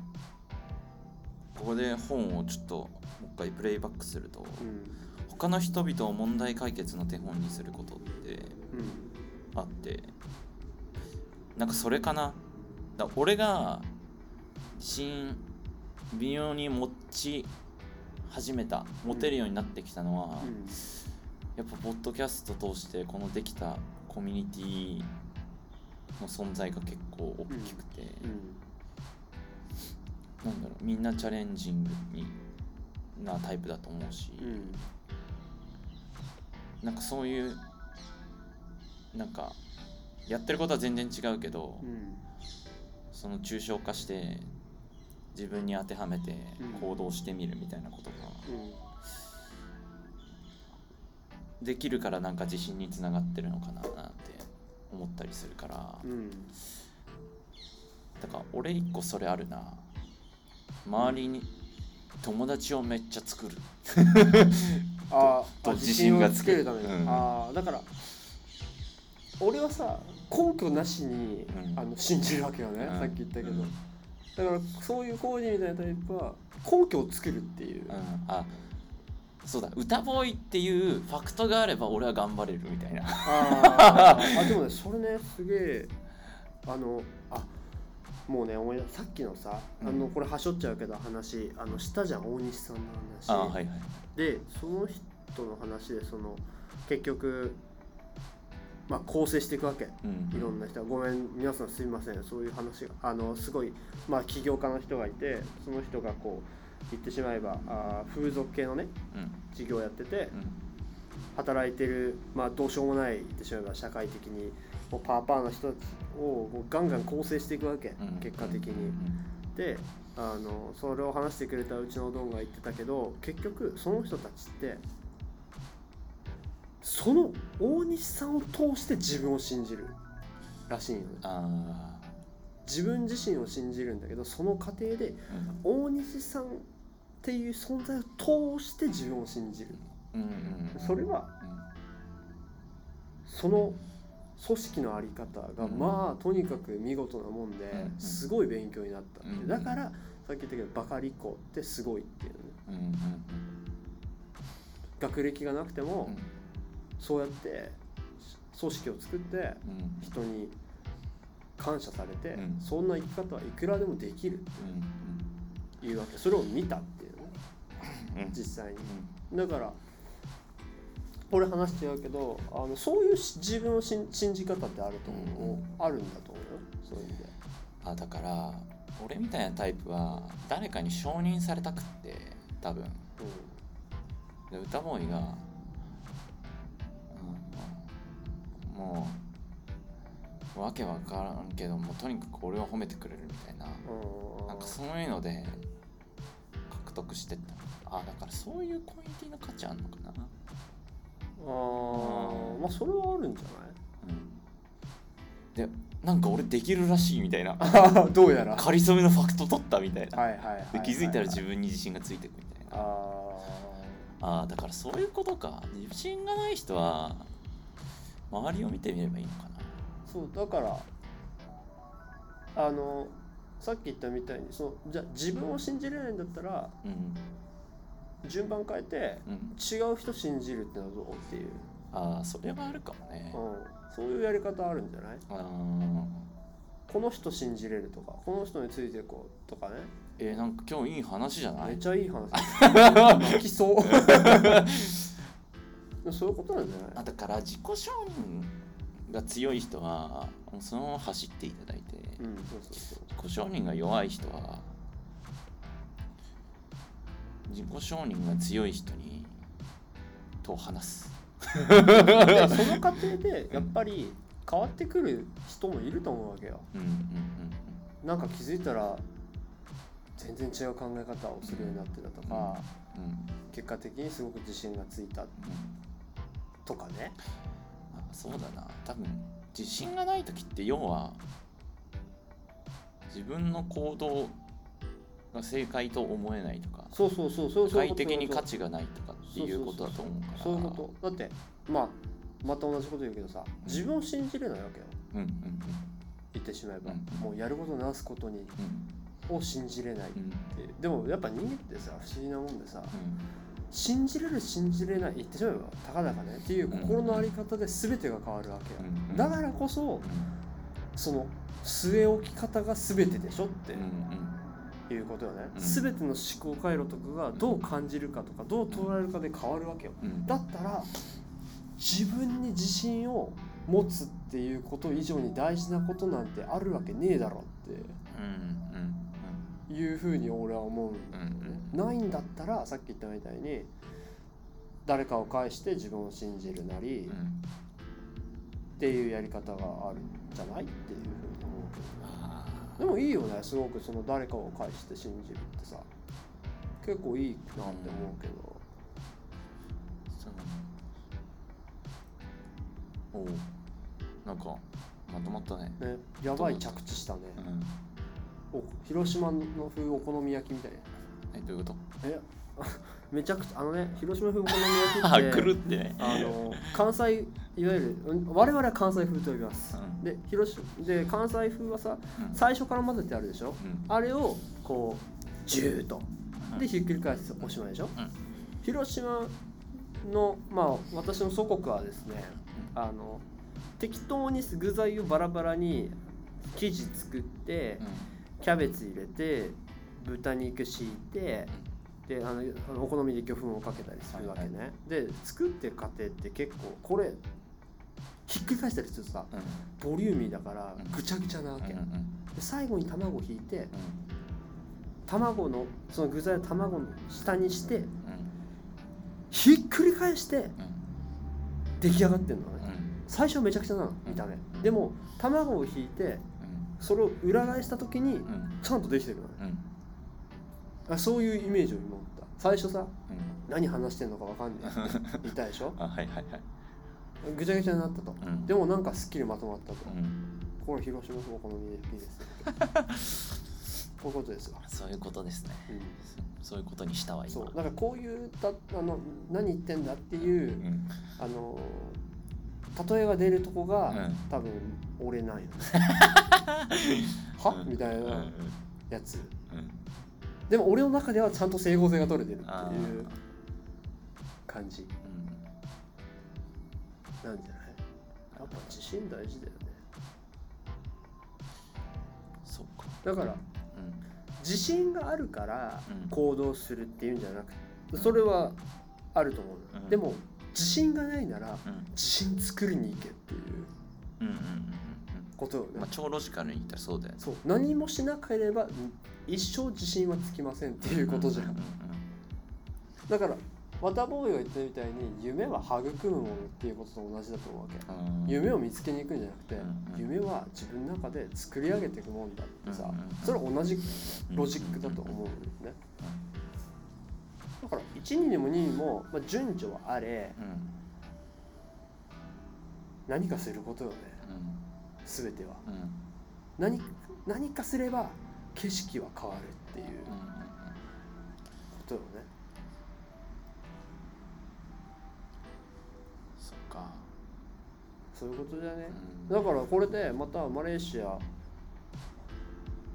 [SPEAKER 1] ここで本をちょっともう一回プレイバックすると、うん、他の人々を問題解決の手本にすることあって、うん、なんかそれかな。だ俺が自信微妙に持ち始めた持てるようになってきたのは、うん、やっぱポッドキャスト通してこのできたコミュニティの存在が結構大きくて、うん。うん、なんだろうみんなチャレンジングになタイプだと思うし、うん、なんかそういうなんかやってることは全然違うけど、うん、その抽象化して自分に当てはめて行動してみるみたいなことが、できるからなんか自信につながってるのかななんて思ったりするから、だから俺一個それあるな。周りに友達をめっちゃ作る。
[SPEAKER 2] ああ自信がつける。ために、うん、ああだから俺はさ根拠なしに、うん、あの信じるわけよね、うん、さっき言ったけど、だからそういう工事みたいなタイプは根拠を作るっていう、うん、
[SPEAKER 1] あそうだ。歌ボーイっていうファクトがあれば俺は頑張れるみたいな。
[SPEAKER 2] あ あでもねそれねすげえあのあもうね思いさっきのさ、うん、あのこれはしょっちゃうけど話あのしたじゃん大西さんの話。
[SPEAKER 1] あ、はいはい、
[SPEAKER 2] でその人の話でその結局まあ、構成していくわけ、うん、いろんな人ごめん皆さんすみません。そういう話があのすごい、まあ、起業家の人がいてその人がこう言ってしまえばあ風俗系のね、うん、事業をやってて、うん、働いてる、まあ、どうしようもない言ってしまえば社会的にもうパーパーな人たちをガンガン構成していくわけ、結果的に。であのそれを話してくれたうちのドンが言ってたけど結局その人たちってその大西さんを通して自分を信じるらしいよね自分自身を信じるんだけどその過程で、大西さんっていう存在を通して自分を信じる、うんうん、それは、その組織の在り方がまあとにかく見事なもんですごい勉強になったって。だからさっき言ったけどバカリコってすごいっていうね学歴がなくてもそうやって組織を作って人に感謝されてそんな生き方はいくらでもできるっていうわけ。それを見たっていうね。実際に。だから俺話違うけどあのそういう自分を信じ方ってあると思う、うん、あるんだと思うよ。そういう意味で。
[SPEAKER 1] あだから俺みたいなタイプは誰かに承認されたくって多分、うん、で歌ボーイが、もうわけわからんけどもとにかく俺を褒めてくれるみたいな、うん、なんかそういうので獲得してった。あだからそういうコミュニティの価値あんのかな。
[SPEAKER 2] あまあそれはあるんじゃない、
[SPEAKER 1] うん、でなんか俺できるらしいみたいな。
[SPEAKER 2] どうやら。
[SPEAKER 1] かりそめのファクト取ったみたいな、気づいたら自分に自信がついてくみたいな。ああだからそういうことか。自信がない人は周りを見てみればいいのかな。
[SPEAKER 2] そうだからあのさっき言ったみたいにそのじゃ自分を信じれないんだったら、うん、順番変えて、違う人信じるってのはどうっていう。
[SPEAKER 1] ああそれはあるかもね、
[SPEAKER 2] うん、そういうやり方あるんじゃない？この人信じれるとかこの人についていこうとかね。
[SPEAKER 1] えー、なんか今日いい話じゃない？
[SPEAKER 2] めっちゃいい話。泣きそう そういうことなんじゃない
[SPEAKER 1] あだから自己承認が強い人はそのまま走っていただいて、うん、そうそうそう。自己承認が弱い人は自己承認が強い人にと話す。
[SPEAKER 2] その過程でやっぱり変わってくる人もいると思うわけよ、うんうんうん、なんか気づいたら全然違う考え方をするようになってたとか、うんうん、結果的にすごく自信がついたとかね、
[SPEAKER 1] あそうだな。多分自信がない時って要は自分の行動が正解と思えないとか
[SPEAKER 2] そうそうそうそう
[SPEAKER 1] 快適に価値がないとかっていうことだと思うから。
[SPEAKER 2] そういうこと。だってまあまた同じこと言うけどさ自分を信じれないわけよ、うんうんうん、言ってしまえば、うんうん、もうやることなすことに、うん、を信じれないって、うん、でもやっぱ人間ってさ不思議なもんでさ、うん、信じれる信じれない言ってしまえばたかだかねっていう心の在り方で全てが変わるわけよ、うん、だからこそ、その据え置き方が全てでしょって、うんうん。いうことよね、うん、全ての思考回路とかがどう感じるかとかどう捉えるかで変わるわけよ、うん、だったら自分に自信を持つっていうこと以上に大事なことなんてあるわけねえだろっていうふうに俺は思うないんだったらさっき言ったみたいに誰かを介して自分を信じるなり、っていうやり方があるんじゃない？っていうふうに思う。けどでもいいよねすごくその誰かを介して信じるってさ。結構いいなって思うけど、
[SPEAKER 1] うん、おなんかまとまったね。
[SPEAKER 2] ねやばい着地したね、うん、お広島の風お好み焼きみたいな。
[SPEAKER 1] えどういうこと？
[SPEAKER 2] え めちゃくちゃあのね広島風お好み焼きって
[SPEAKER 1] るってね。
[SPEAKER 2] あの関西いわゆる我々は関西風と呼びます、うん、で広島で関西風はさ、うん、最初から混ぜてあるでしょ、うん、あれをこうジューと。でひっくり返すおしまいでしょ、広島のまあ私の祖国はですねあの適当に具材をバラバラに生地作って、キャベツ入れて豚肉敷いて、であのお好みで魚粉をかけたりするわけね、はいはい、で作ってる過程って結構これひっくり返したりするとさ、うん、ボリューミーだからぐちゃぐちゃなわけ、うんうん、で最後に卵を引いて、うん、卵のその具材を卵の下にして、ひっくり返して出来上がってんのね、最初めちゃくちゃなの見た目、でも卵を引いてそれを裏返した時にちゃんとできてるのね、あそういうイメージを今思った。最初さ、うん、何話してんのか分かんない。っていたでしょ？
[SPEAKER 1] あはいはいはい。
[SPEAKER 2] ぐちゃぐちゃになったと、うん、でもなんかすっきりまとまったと、うん、これ広島のお好み焼きですこういうことですわ。
[SPEAKER 1] そういうことですね、うん、そういうことにしたわ今。そう。
[SPEAKER 2] だからこういうたあの何言ってんだっていう、あの例えが出るとこが、うん、多分折れないの。は？みたいなやつ、でも俺の中ではちゃんと整合性が取れてるっていう感じ、なんじゃない？やっぱ自信大事だよね。
[SPEAKER 1] そっか。
[SPEAKER 2] だから、うん、自信があるから行動するっていうんじゃなくて、それはあると思う、うん、でも自信がないなら、自信作りに行けっていうことよね、
[SPEAKER 1] まあ、超ロジカルに言ったらそうだよね。
[SPEAKER 2] そう。何もしなければ一生自信はつきませんっていうことじゃん,、だからワタボーイが言ったみたいに夢は育むものっていうことと同じだと思うわけ、夢を見つけに行くんじゃなくて、夢は自分の中で作り上げていくもんだってさ、それは同じロジックだと思うんね、だから1にでも2にも、まあ、順序はあれ、何かすることよね、全ては、何何かすれば景色は変わるっていうことよね、そういうことだね、うん、だからこれでまたマレーシア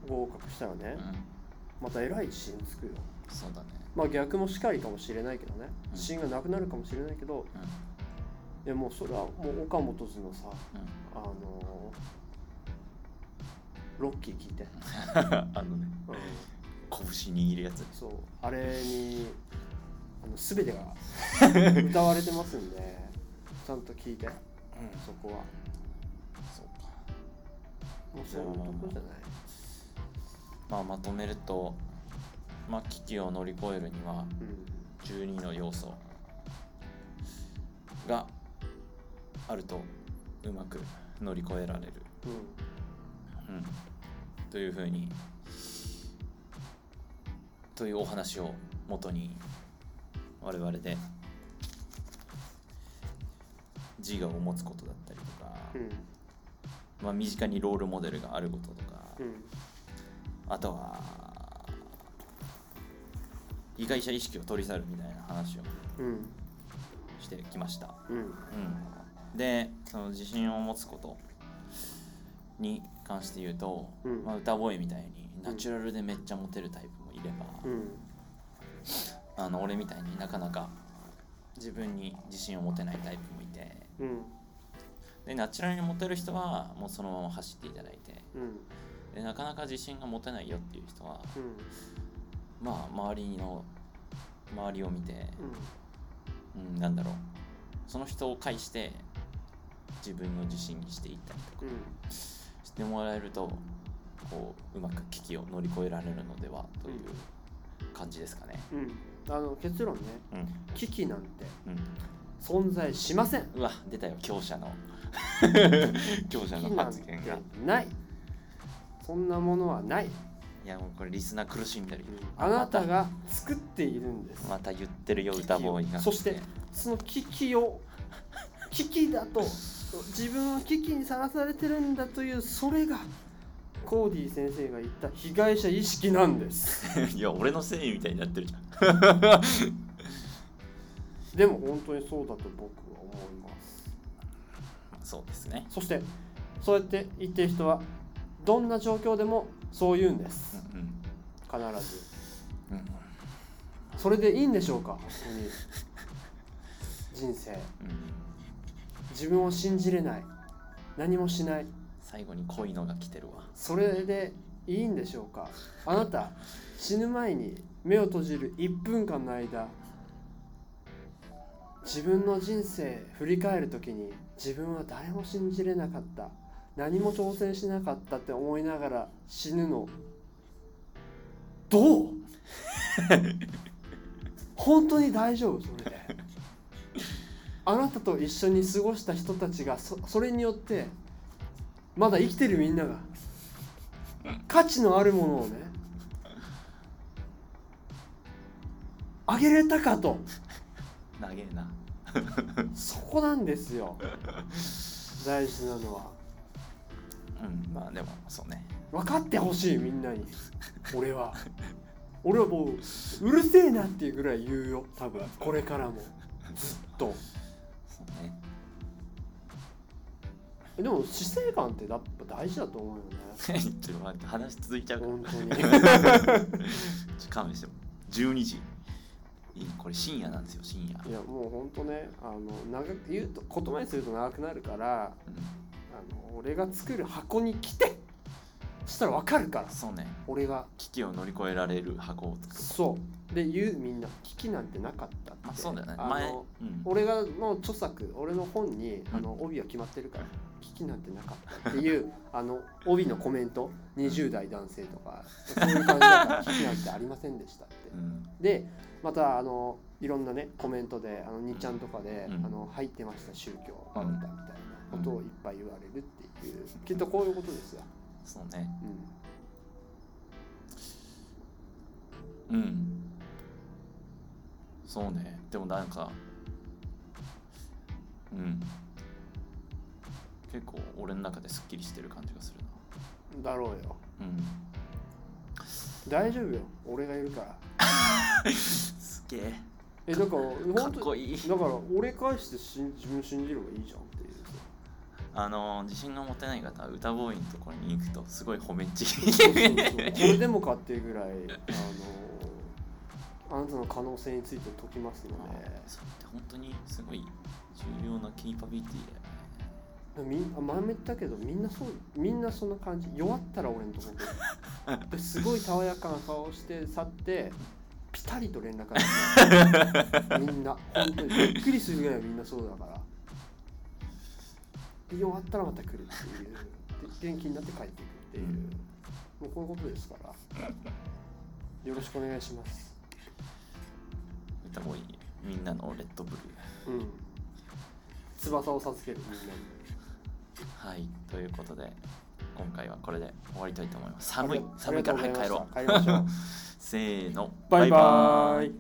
[SPEAKER 2] 合格したらね、うん、またえらい自信つくよ。
[SPEAKER 1] そうだね。
[SPEAKER 2] まあ逆もしかりかもしれないけどね、自信がなくなるかもしれないけど、いやもうそれはもう岡本図のさ、あのロッキー聞いて。
[SPEAKER 1] あのね、うん、拳握るやつ。
[SPEAKER 2] そう。あれにあの全てが 歌われてますんでちゃんと聞いて。うん。そこは。そうか。もうそういうとこじゃない。
[SPEAKER 1] まあまとめるとまあ危機を乗り越えるには12の要素があるとうまく乗り越えられる、うん、うん、というふうにというお話をもとに我々で自我を持つことだったりとか、うん、まあ、身近にロールモデルがあることとか、うん、あとは被害者意識を取り去るみたいな話をしてきました。うん、うん、でその自信を持つことに関して言うと、まあ、歌声みたいにナチュラルでめっちゃモテるタイプもいれば、あの俺みたいになかなか自分に自信を持てないタイプもいて、うん、でナチュラルに持てる人はもうそのまま走っていただいて、うん、でなかなか自信が持てないよっていう人は、うん、まあ周りの周りを見て、うんなんだろう。その人を介して自分の自信にしていったりとか、してもらえるとこううまく危機を乗り越えられるのではという感じですかね。
[SPEAKER 2] あの結論ね、危機なんて、存在しません。
[SPEAKER 1] うわ出たよ。強者の。強者の発言が
[SPEAKER 2] ない。そんなものはない。
[SPEAKER 1] いやもうこれリスナー苦しんでるよ、
[SPEAKER 2] あなたが作っているんです。
[SPEAKER 1] また言ってるよ歌ボーイが。
[SPEAKER 2] そしてその危機を危機だと自分は危機にさらされてるんだというそれがコーディ先生が言った被害者意識なんです。
[SPEAKER 1] いや俺のせいみたいになってるじゃん。
[SPEAKER 2] でも本当にそうだと僕は思います。
[SPEAKER 1] そうですね。
[SPEAKER 2] そしてそうやって言ってる人はどんな状況でもそう言うんです、うんうん、必ず、うん、それでいいんでしょうか？本当に。人生、うん、自分を信じれない。何もしない。
[SPEAKER 1] 最後に恋のが来てるわ。
[SPEAKER 2] それでいいんでしょうか。あなた死ぬ前に目を閉じる1分間の間自分の人生振り返る時に自分は誰も信じれなかった。何も挑戦しなかったって思いながら死ぬの。どう？本当に大丈夫？それ。であなたと一緒に過ごした人たちがそそれによってまだ生きてるみんなが価値のあるものをねあげれたかと。
[SPEAKER 1] 長えな。
[SPEAKER 2] そこなんですよ。大事なのは。
[SPEAKER 1] うんまあでもそうね。
[SPEAKER 2] 分かってほしいみんなに。俺は。俺はもううるせえなっていうぐらい言うよ多分。これからも。ずっとでも死生観ってやっぱ大事だと思うよね。
[SPEAKER 1] ちょっと待って話続いちゃう。から
[SPEAKER 2] 本当に。
[SPEAKER 1] ちょっと勘弁しても12時。これ深夜なんですよ深夜。
[SPEAKER 2] いやもう本当ねあの長く言うと言葉にすると長くなるから
[SPEAKER 1] うん。
[SPEAKER 2] あの俺が作る箱に来てそしたら分かるから。
[SPEAKER 1] そうね。
[SPEAKER 2] 俺が。
[SPEAKER 1] 危機を乗り越えられる箱を作る。
[SPEAKER 2] そう。で言うみんな危機なんてなかったって、
[SPEAKER 1] まあそうだよね。
[SPEAKER 2] あ
[SPEAKER 1] 前、
[SPEAKER 2] の
[SPEAKER 1] うん、
[SPEAKER 2] 俺がの著作俺の本にあの帯は決まってるから危機なんてなかったっていうあの帯のコメント20代男性とかそういう感じだから危機なんてありませんでしたって。
[SPEAKER 1] うん。
[SPEAKER 2] でまたあのいろんなねコメントであの2ちゃんとかで、
[SPEAKER 1] うん
[SPEAKER 2] あの入ってました宗教バブタみたいなことをいっぱい言われるっていうきっとこういうことですよ、
[SPEAKER 1] そうね。
[SPEAKER 2] うん、
[SPEAKER 1] うん。そうね。でもなんかうん結構俺の中ですっきりしてる感じがするな。
[SPEAKER 2] だろうよ。
[SPEAKER 1] うん。
[SPEAKER 2] 大丈夫よ。俺がいるから。
[SPEAKER 1] すげえ。
[SPEAKER 2] えだから
[SPEAKER 1] かっ
[SPEAKER 2] 本当
[SPEAKER 1] こいい。
[SPEAKER 2] だから俺返してしん自分信じればいいじゃんっていうさ。
[SPEAKER 1] あの自信が持てない方は歌ボーイのところに行くとすごい褒めっち
[SPEAKER 2] そうそうそう。これでもかっていうぐらいあのあなたの可能性について解きますので。
[SPEAKER 1] それって本当にすごい重要なキーパビリティだよね
[SPEAKER 2] みんあ前も言ったけどみんなそうみんなそんな感じ。弱ったら俺のところでですごい爽やかな顔をして去ってピタリと連絡がみんな。本当にびっくりするぐらいみんなそうだから。で弱ったらまた来るっていう。で元気になって帰っていくっていう、もうこういうことですから。よろしくお願いします。
[SPEAKER 1] 歌みんなのレッドブル。ー
[SPEAKER 2] うん。翼を授けるみんなに
[SPEAKER 1] はいということで今回はこれで終わりたいと思います。寒い寒いから早く帰ろう。
[SPEAKER 2] 帰りましょう。
[SPEAKER 1] せーの
[SPEAKER 2] バイバーイ